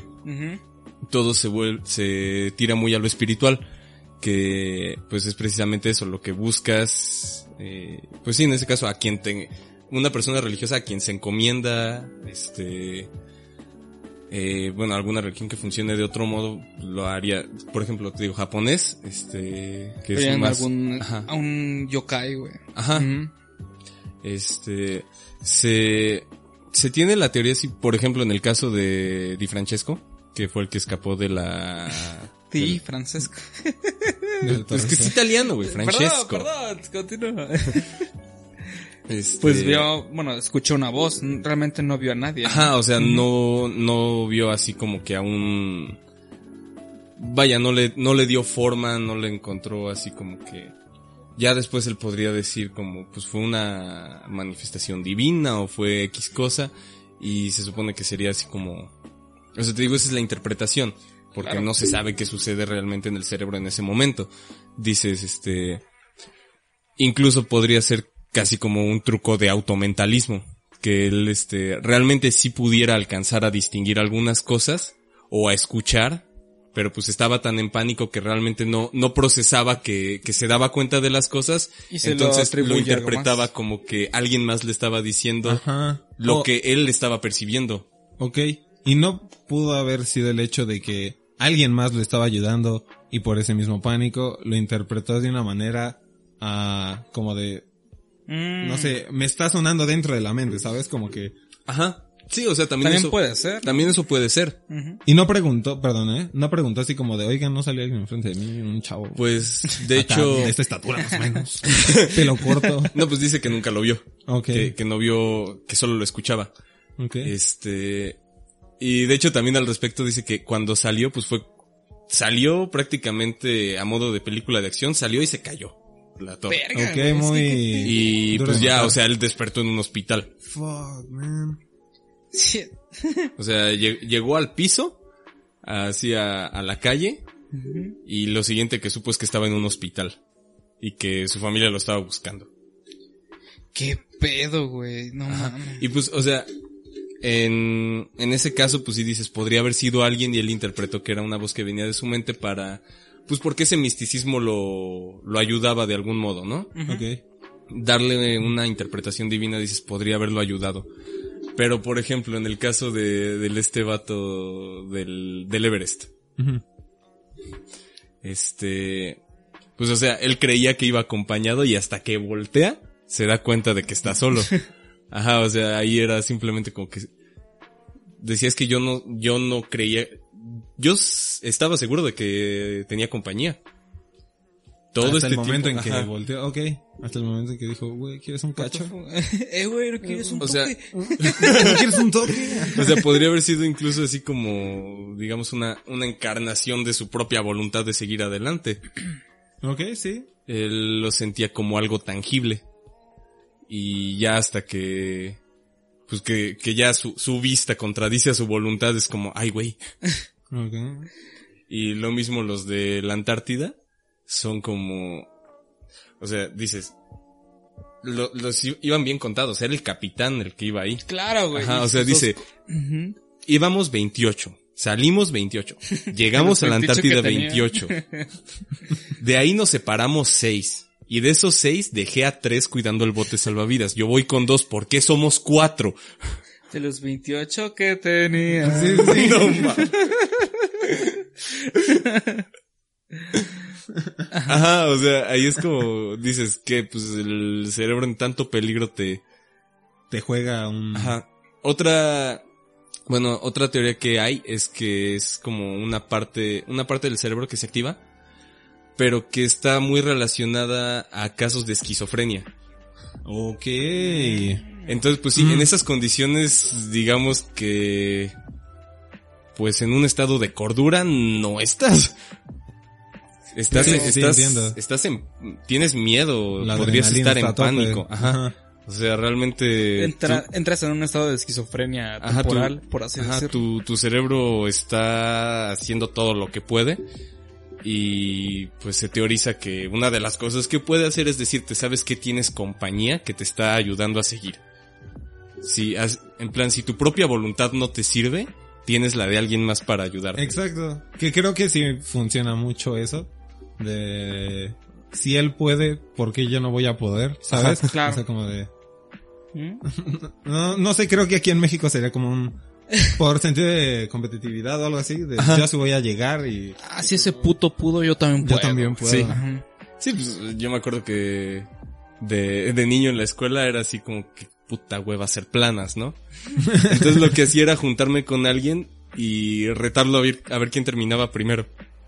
Todo se vuelve, se tira muy a lo espiritual, que pues es precisamente eso, lo que buscas, eh, pues sí, en ese caso a quien te, una persona religiosa a quien se encomienda, este, eh, bueno, alguna religión que funcione de otro modo, lo haría, por ejemplo, te digo, japonés, este, que es más, algún, ajá. a un yokai, güey. Ajá. Este, se, se tiene la teoría, si, por ejemplo, en el caso de Di Francesco, que fue el que escapó de la... [laughs] Sí, Francesco. [laughs] del Es que es italiano, güey, Francesco. Perdón, perdón, continúa. [laughs] Este, Pues vio, bueno, escuchó una voz, realmente no vio a nadie. Ajá, o sea, no, no vio así como que a un... Vaya, no le, no le dio forma, no le encontró así como que... Ya después él podría decir como, pues fue una manifestación divina o fue X cosa y se supone que sería así como... O sea, te digo, esa es la interpretación, porque Claro. no se sabe qué sucede realmente en el cerebro en ese momento. Dices, este... Incluso podría ser casi como un truco de automentalismo, que él este realmente sí pudiera alcanzar a distinguir algunas cosas o a escuchar, pero pues estaba tan en pánico que realmente no no procesaba que, que se daba cuenta de las cosas, Y se entonces lo, interpretaba como que alguien más le estaba diciendo Ajá. lo O- que él estaba percibiendo. Ok. Y no pudo haber sido el hecho de que alguien más lo estaba ayudando y por ese mismo pánico lo interpretó de una manera ah, como de, Mm, no sé, me está sonando dentro de la mente, ¿sabes? Como que... Ajá. Sí, o sea, también, También eso puede ser. también eso puede ser. Y no preguntó, perdón, ¿eh? No preguntó así como de, oigan, no salió alguien enfrente de mí, un chavo. Pues de [laughs] acá, hecho De esta estatura más o menos. [laughs] Pelo corto. [laughs] no pues dice que nunca lo vio, Ok. que, que no vio, que solo lo escuchaba. ok. Este, y de hecho también al respecto dice que cuando salió, pues fue, salió prácticamente a modo de película de acción, salió y se cayó la torre. Verga, Ok, güey, es muy... que- Y pues ya, o sea, él despertó en un hospital. Fuck, man. O sea, lle- llegó al piso, hacia a la calle, y lo siguiente que supo es que estaba en un hospital. Y que su familia lo estaba buscando. Qué pedo, güey. No mames. Y pues, o sea, en, en ese caso, pues sí dices, podría haber sido alguien y él interpretó que era una voz que venía de su mente para, pues porque ese misticismo lo, lo ayudaba de algún modo, ¿no? Ok. Darle una interpretación divina, dices, podría haberlo ayudado. Pero, por ejemplo, en el caso de, del este vato del, del Everest, este, pues o sea, él creía que iba acompañado y hasta que voltea, se da cuenta de que está solo. [laughs] Ajá, o sea, ahí era simplemente como que decías que yo no, yo no creía, yo estaba seguro de que tenía compañía. Todo Hasta este el momento tiempo, en que volteó, ok. Hasta el momento en que dijo, güey, ¿quieres un cacho? [laughs] eh, güey, ¿no quieres un O sea? [laughs] ¿Quieres un toque? o sea, podría haber sido incluso así como, digamos, una, una encarnación de su propia voluntad de seguir adelante. ok, sí. Él lo sentía como algo tangible. Y ya hasta que, pues que, que ya su, su vista contradice a su voluntad es como, ay güey. Y lo mismo los de la Antártida son como, o sea, dices, lo- los iban bien contados, era el capitán el que iba ahí. Claro, güey. Ajá, o sea, Esos- dice, íbamos 28, salimos 28, [laughs] llegamos a la 28 que Antártida tenía. 28. De ahí nos separamos 6. Y de esos 6 dejé a 3 cuidando el bote salvavidas. Yo voy con 2, ¿por qué somos 4? De los 28 que tenía. [laughs] No mames. Ajá, o sea, ahí es como dices que pues el cerebro en tanto peligro te, Te juega un... Ajá. Otra, bueno, otra teoría que hay es que es como una parte, una parte del cerebro que se activa, pero que está muy relacionada a casos de esquizofrenia. Ok. Entonces, pues sí, Mm. en esas condiciones, digamos que, pues en un estado de cordura no estás. Estás, Sí, sí, sí, estás, estás en, tienes miedo, La podrías adrenalina estar en pánico. Ajá. O sea, realmente. Entra- tú- entras en un estado de esquizofrenia Ajá, tu- temporal, por así Ajá, decirlo. tu, tu cerebro está haciendo todo lo que puede y pues se teoriza que una de las cosas que puede hacer es decirte, sabes que tienes compañía que te está ayudando a seguir. Si, has- en plan, si tu propia voluntad no te sirve, tienes la de alguien más para ayudarte. Exacto. Que creo que sí funciona mucho eso. De... Si él puede, ¿por qué yo no voy a poder? ¿Sabes? Ajá, claro. O sea, como de... ¿Mm? [laughs] No, no sé, creo que aquí en México sería como un... Por sentido de competitividad o algo así. De yo sí voy a llegar y... Ah, si ese puto pudo, yo también Yo puedo. también puedo. Sí. Ajá. Sí, pues yo me acuerdo que de, de niño en la escuela era así como que puta hueva hacer planas, ¿no? [laughs] Entonces lo que hacía era juntarme con alguien y retarlo a ver, a ver quién terminaba primero.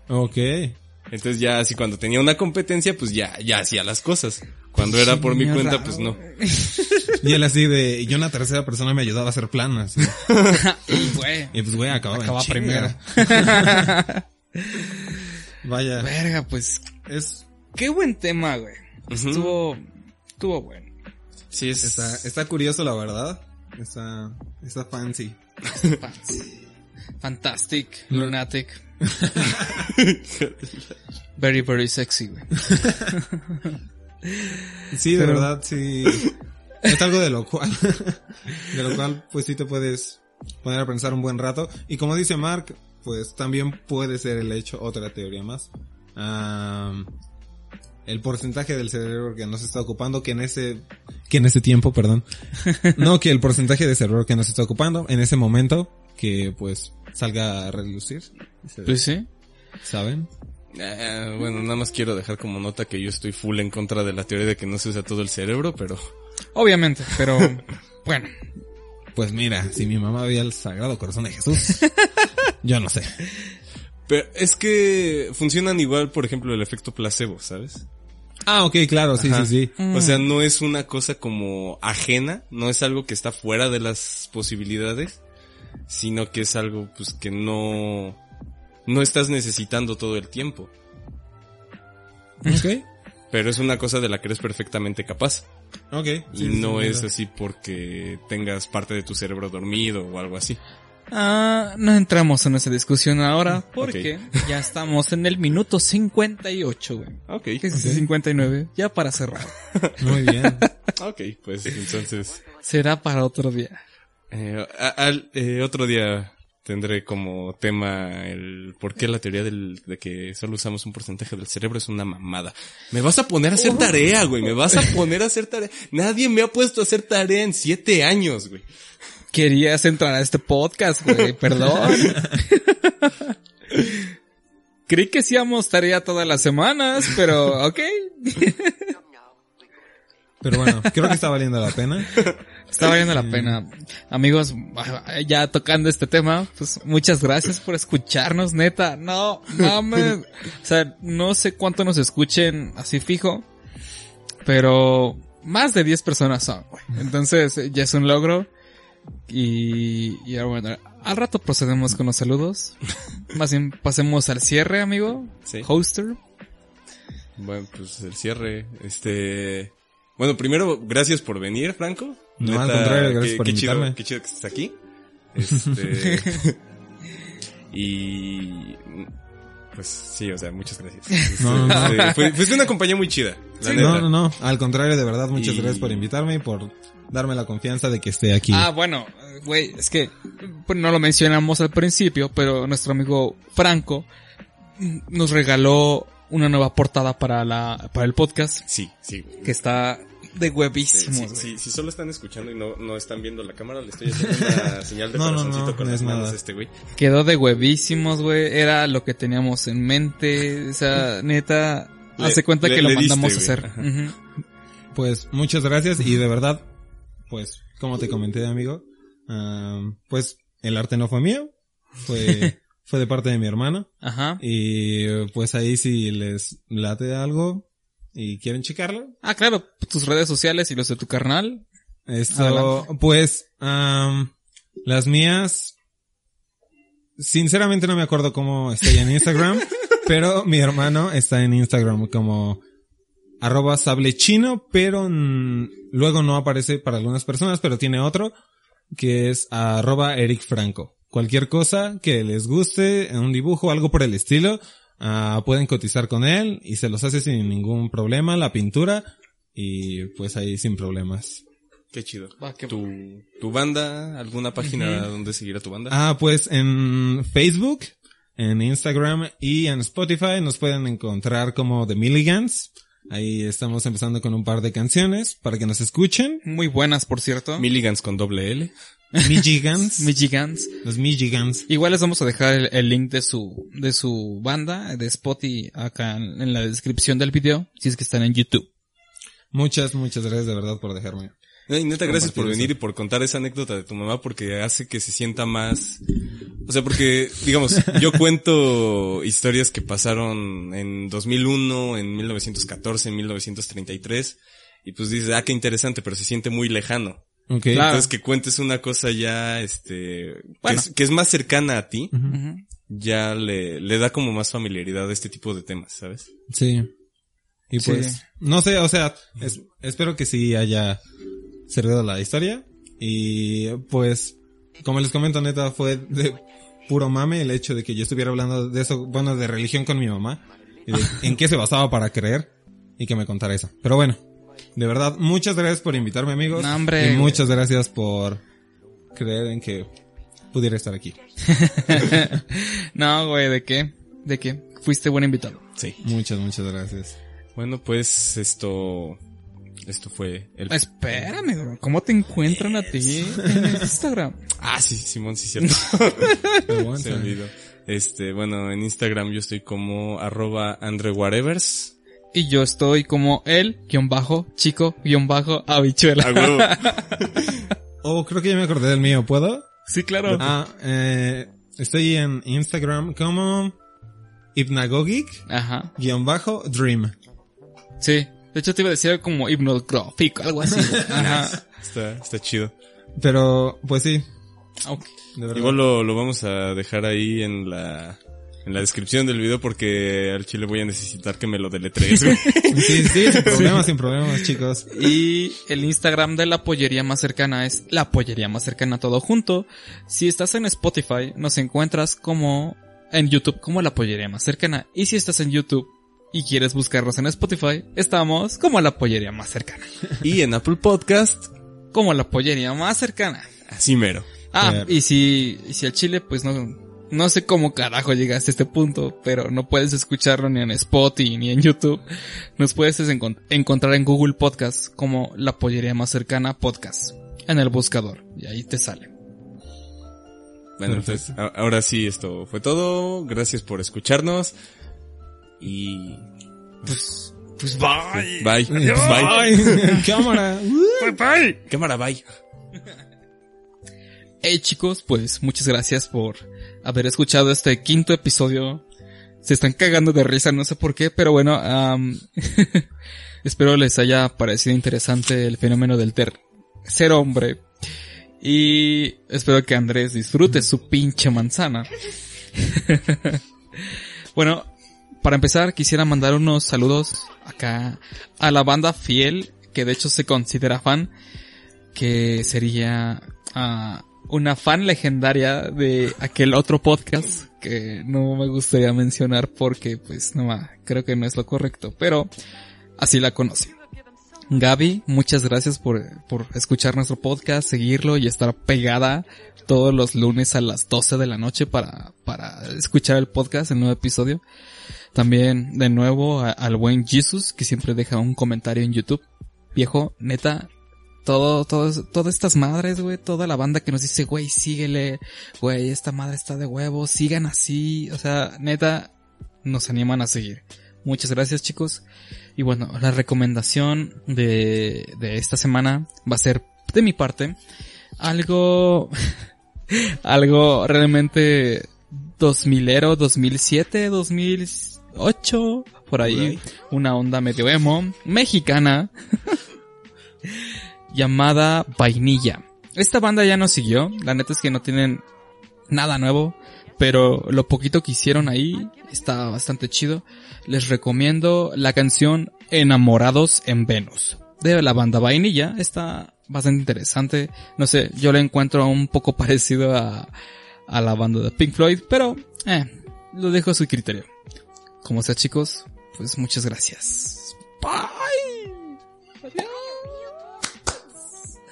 Ok. Entonces ya así cuando tenía una competencia, pues ya, ya hacía las cosas. Cuando era por mi cuenta, pues no. [laughs] Y él así de... Y una tercera persona me ayudaba a hacer planas. [laughs] Y, pues güey, acababa, en Acaba chinga. primero. [laughs] Vaya. Verga, pues, Es... qué buen tema, güey. Estuvo, estuvo bueno. Sí, es... Está, está curioso la verdad. Está... Está fancy. Fantastic, lunatic. Very, very sexy, güey. Sí, de Pero- verdad, sí. [laughs] Es algo de lo cual, [laughs] de lo cual, pues sí te puedes poner a pensar un buen rato. Y como dice Mark, pues también puede ser el hecho, otra teoría más. Am, el porcentaje del cerebro que no se está ocupando, que en ese, que en ese tiempo, perdón. [laughs] No, que el porcentaje de cerebro que no se está ocupando, en ese momento, que pues salga a relucir. Pues sí. ¿Saben? Eh, bueno, nada más quiero dejar como nota que yo estoy full en contra de la teoría de que no se usa todo el cerebro, pero... Obviamente, pero [laughs] bueno. Pues mira, si mi mamá veía el Sagrado Corazón de Jesús, [laughs] yo no sé. Pero es que funcionan igual, por ejemplo, el efecto placebo, ¿sabes? Ah, ok, claro, sí, Ajá. sí, sí. O sea, no es una cosa como ajena, no es algo que está fuera de las posibilidades, sino que es algo pues que no no estás necesitando todo el tiempo, Ok. pero es una cosa de la que eres perfectamente capaz Ok. y no es así porque tengas parte de tu cerebro dormido o algo así. Ah, no entramos en esa discusión ahora porque ya estamos en el minuto 58, güey. Ok, ¿Qué es ese 59? Ya para cerrar. [laughs] Muy bien. ok, pues entonces Será para otro día. eh, al- eh, otro día tendré como tema el por qué la teoría del, de que solo usamos un porcentaje del cerebro es una mamada. Me vas a poner a hacer tarea, güey. Me vas a poner a hacer tarea. Nadie me ha puesto a hacer tarea en siete años, güey. Querías entrar a este podcast, güey, [laughs] perdón. [laughs] Creí que hacíamos tarea todas las semanas, pero [laughs] ok. Pero bueno, creo que está valiendo la pena. Está valiendo la pena. Amigos, ya tocando este tema, pues muchas gracias por escucharnos, neta. No, mames. [laughs] O sea, no sé cuánto nos escuchen así fijo, pero más de 10 personas son, güey. Entonces, ya es un logro. Y, y ahora, bueno, al rato procedemos con los saludos. Más bien, pasemos al cierre, amigo. Sí. Hoster. Bueno, pues el cierre, este... Bueno, primero, gracias por venir, Franco. No, al contrario, gracias qué- por qué chido- invitarme. qué chido que estés aquí. Este... [laughs] y... pues sí, o sea, muchas gracias. No, no, no. Este, fue- fuiste una compañía muy chida. La neta. No, no, no. Al contrario, de verdad, muchas Y- gracias por invitarme y por darme la confianza de que esté aquí. Ah, bueno, güey, es que pues, no lo mencionamos al principio, pero nuestro amigo Franco nos regaló una nueva portada para la para el podcast Sí, sí. que está de huevísimos. sí, güey. sí, si solo están escuchando y no, no están viendo la cámara, le estoy haciendo una [laughs] señal de No, corazoncito no, con no las manos nada. a este güey. Quedó de huevísimos, güey. Era lo que teníamos en mente. O sea, [laughs] neta, Le- hace cuenta le- que lo le diste, mandamos a güey. hacer. Ajá. Ujú. Pues muchas gracias y de verdad, pues como te comenté amigo, ah, pues el arte no fue mío, fue, [laughs] fue de parte de mi hermano Ajá. y pues ahí si les late algo y quieren checarlo, Ah, claro, tus redes sociales y los de tu carnal. esto, Adelante. pues am, las mías, sinceramente no me acuerdo cómo estoy en Instagram, [laughs] pero mi hermano está en Instagram como arroba sable chino, pero luego no aparece para algunas personas, pero tiene otro que es arroba Eric Franco. Cualquier cosa que les guste, un dibujo, algo por el estilo, ah, pueden cotizar con él y se los hace sin ningún problema, la pintura, y pues ahí sin problemas. Qué chido. Va, qué- ¿Tu, tu banda? ¿Alguna página donde seguir a tu banda? Ah, pues en Facebook, en Instagram y en Spotify nos pueden encontrar como The Milligans. Ahí estamos empezando con un par de canciones para que nos escuchen. Muy buenas, por cierto. Milligans con doble L. Milligans. [laughs] Michigans. los Milligans. Igual les vamos a dejar el, el link de su, de su banda, de Spotify, acá en, en la descripción del video, si es que están en YouTube. Muchas, muchas gracias de verdad por dejarme. No, y neta, gracias por venir eso. y por contar esa anécdota de tu mamá porque hace que se sienta más... O sea, porque, digamos, [laughs] yo cuento historias que pasaron en 2001, en 1914, en 1933 y pues dices, ah, qué interesante, pero se siente muy lejano. Ok. Claro. Entonces que cuentes una cosa ya, este, que, Bueno. es, que es más cercana a ti, ya le, le da como más familiaridad a este tipo de temas, ¿sabes? Sí. Y Sí. pues, no sé, o sea, es- espero que sí haya servido la historia. Y pues, como les comento, neta, fue de puro mame el hecho de que yo estuviera hablando de eso, bueno, de religión con mi mamá. Y de en qué se basaba para creer y que me contara eso. Pero bueno, de verdad, muchas gracias por invitarme, amigos. No, hombre, y güey. muchas gracias por creer en que pudiera estar aquí. [laughs] no, güey, ¿de qué? ¿De qué? Fuiste buen invitado. Sí. Muchas, muchas gracias. Bueno, pues esto, esto fue el... Espérame, bro. ¿Cómo te encuentran a ti en el Instagram? Ah, sí, Simón, sí, cierto. Aguanta. [laughs] Se olvidó. Este, bueno, en Instagram yo estoy como arroba andrewhatevers. Y yo estoy como el guion bajo chico guion bajo habichuela. A huevo. [laughs] Oh, creo que ya me acordé del mío, ¿puedo? Sí, claro. Ah, eh, estoy en Instagram como hypnagogic Ajá. guion bajo dream. Sí. De hecho te iba a decir como hipnográfico, algo así. [laughs] Ajá. Está, está chido. Pero, pues sí, Ok. de verdad. Igual lo, lo vamos a dejar ahí en la, en la descripción del video porque al chile voy a necesitar que me lo deletrees. güey. [laughs] Sí, sí, sin [laughs] problemas, sin problemas, chicos. Y el Instagram de la pollería más cercana es la pollería más cercana todo junto. Si estás en Spotify, nos encuentras como en YouTube como la pollería más cercana. Y si estás en YouTube y quieres buscarnos en Spotify, estamos como la pollería más cercana. y en Apple Podcast, Como la pollería más cercana. así mero. Ah, Claro. y si, y si al Chile, pues no, no sé cómo carajo llegaste a este punto, pero no puedes escucharlo ni en Spotify ni en YouTube. Nos puedes encon- encontrar en Google Podcast como la pollería más cercana podcast en el buscador y ahí te sale. Bueno, entonces, a- ahora sí, esto fue todo. Gracias por escucharnos. Y... Pues, pues bye. Bye. Bye. Ay, [laughs] cámara. Bye. Cámara, bye. Hey chicos, pues muchas gracias por haber escuchado este quinto episodio. Se están cagando de risa, no sé por qué, pero bueno, [laughs] espero les haya parecido interesante el fenómeno del tercer hombre. Y espero que Andrés disfrute su pinche manzana. [laughs] bueno, para empezar quisiera mandar unos saludos acá a la banda fiel, que de hecho se considera fan, que sería ah, una fan legendaria de aquel otro podcast que no me gustaría mencionar porque pues no creo que no es lo correcto, pero así la conocí. Gaby, muchas gracias por, por escuchar nuestro podcast, seguirlo y estar pegada todos los lunes a las 12 de la noche para, para escuchar el podcast, el nuevo episodio. También de nuevo al buen Jesus que siempre deja un comentario en YouTube. Viejo, neta, todo, todo, todas estas madres, güey, toda la banda que nos dice, güey, síguele, güey, esta madre está de huevos, sigan así, o sea, neta, nos animan a seguir. Muchas gracias, chicos. Y bueno, la recomendación de, de esta semana va a ser de mi parte algo, [laughs] algo realmente 2000ero, 2007, 2008, por ahí, una onda medio emo, mexicana, [laughs] llamada Vainilla. Esta banda ya nos siguió, la neta es que no tienen nada nuevo, pero lo poquito que hicieron ahí está bastante chido. Les recomiendo la canción Enamorados en Venus de la banda Vainilla, está bastante interesante. No sé, yo le encuentro un poco [laughs] parecido a, a la banda de Pink Floyd, pero eh, lo dejo a su criterio. Como sea chicos, pues muchas gracias. Bye.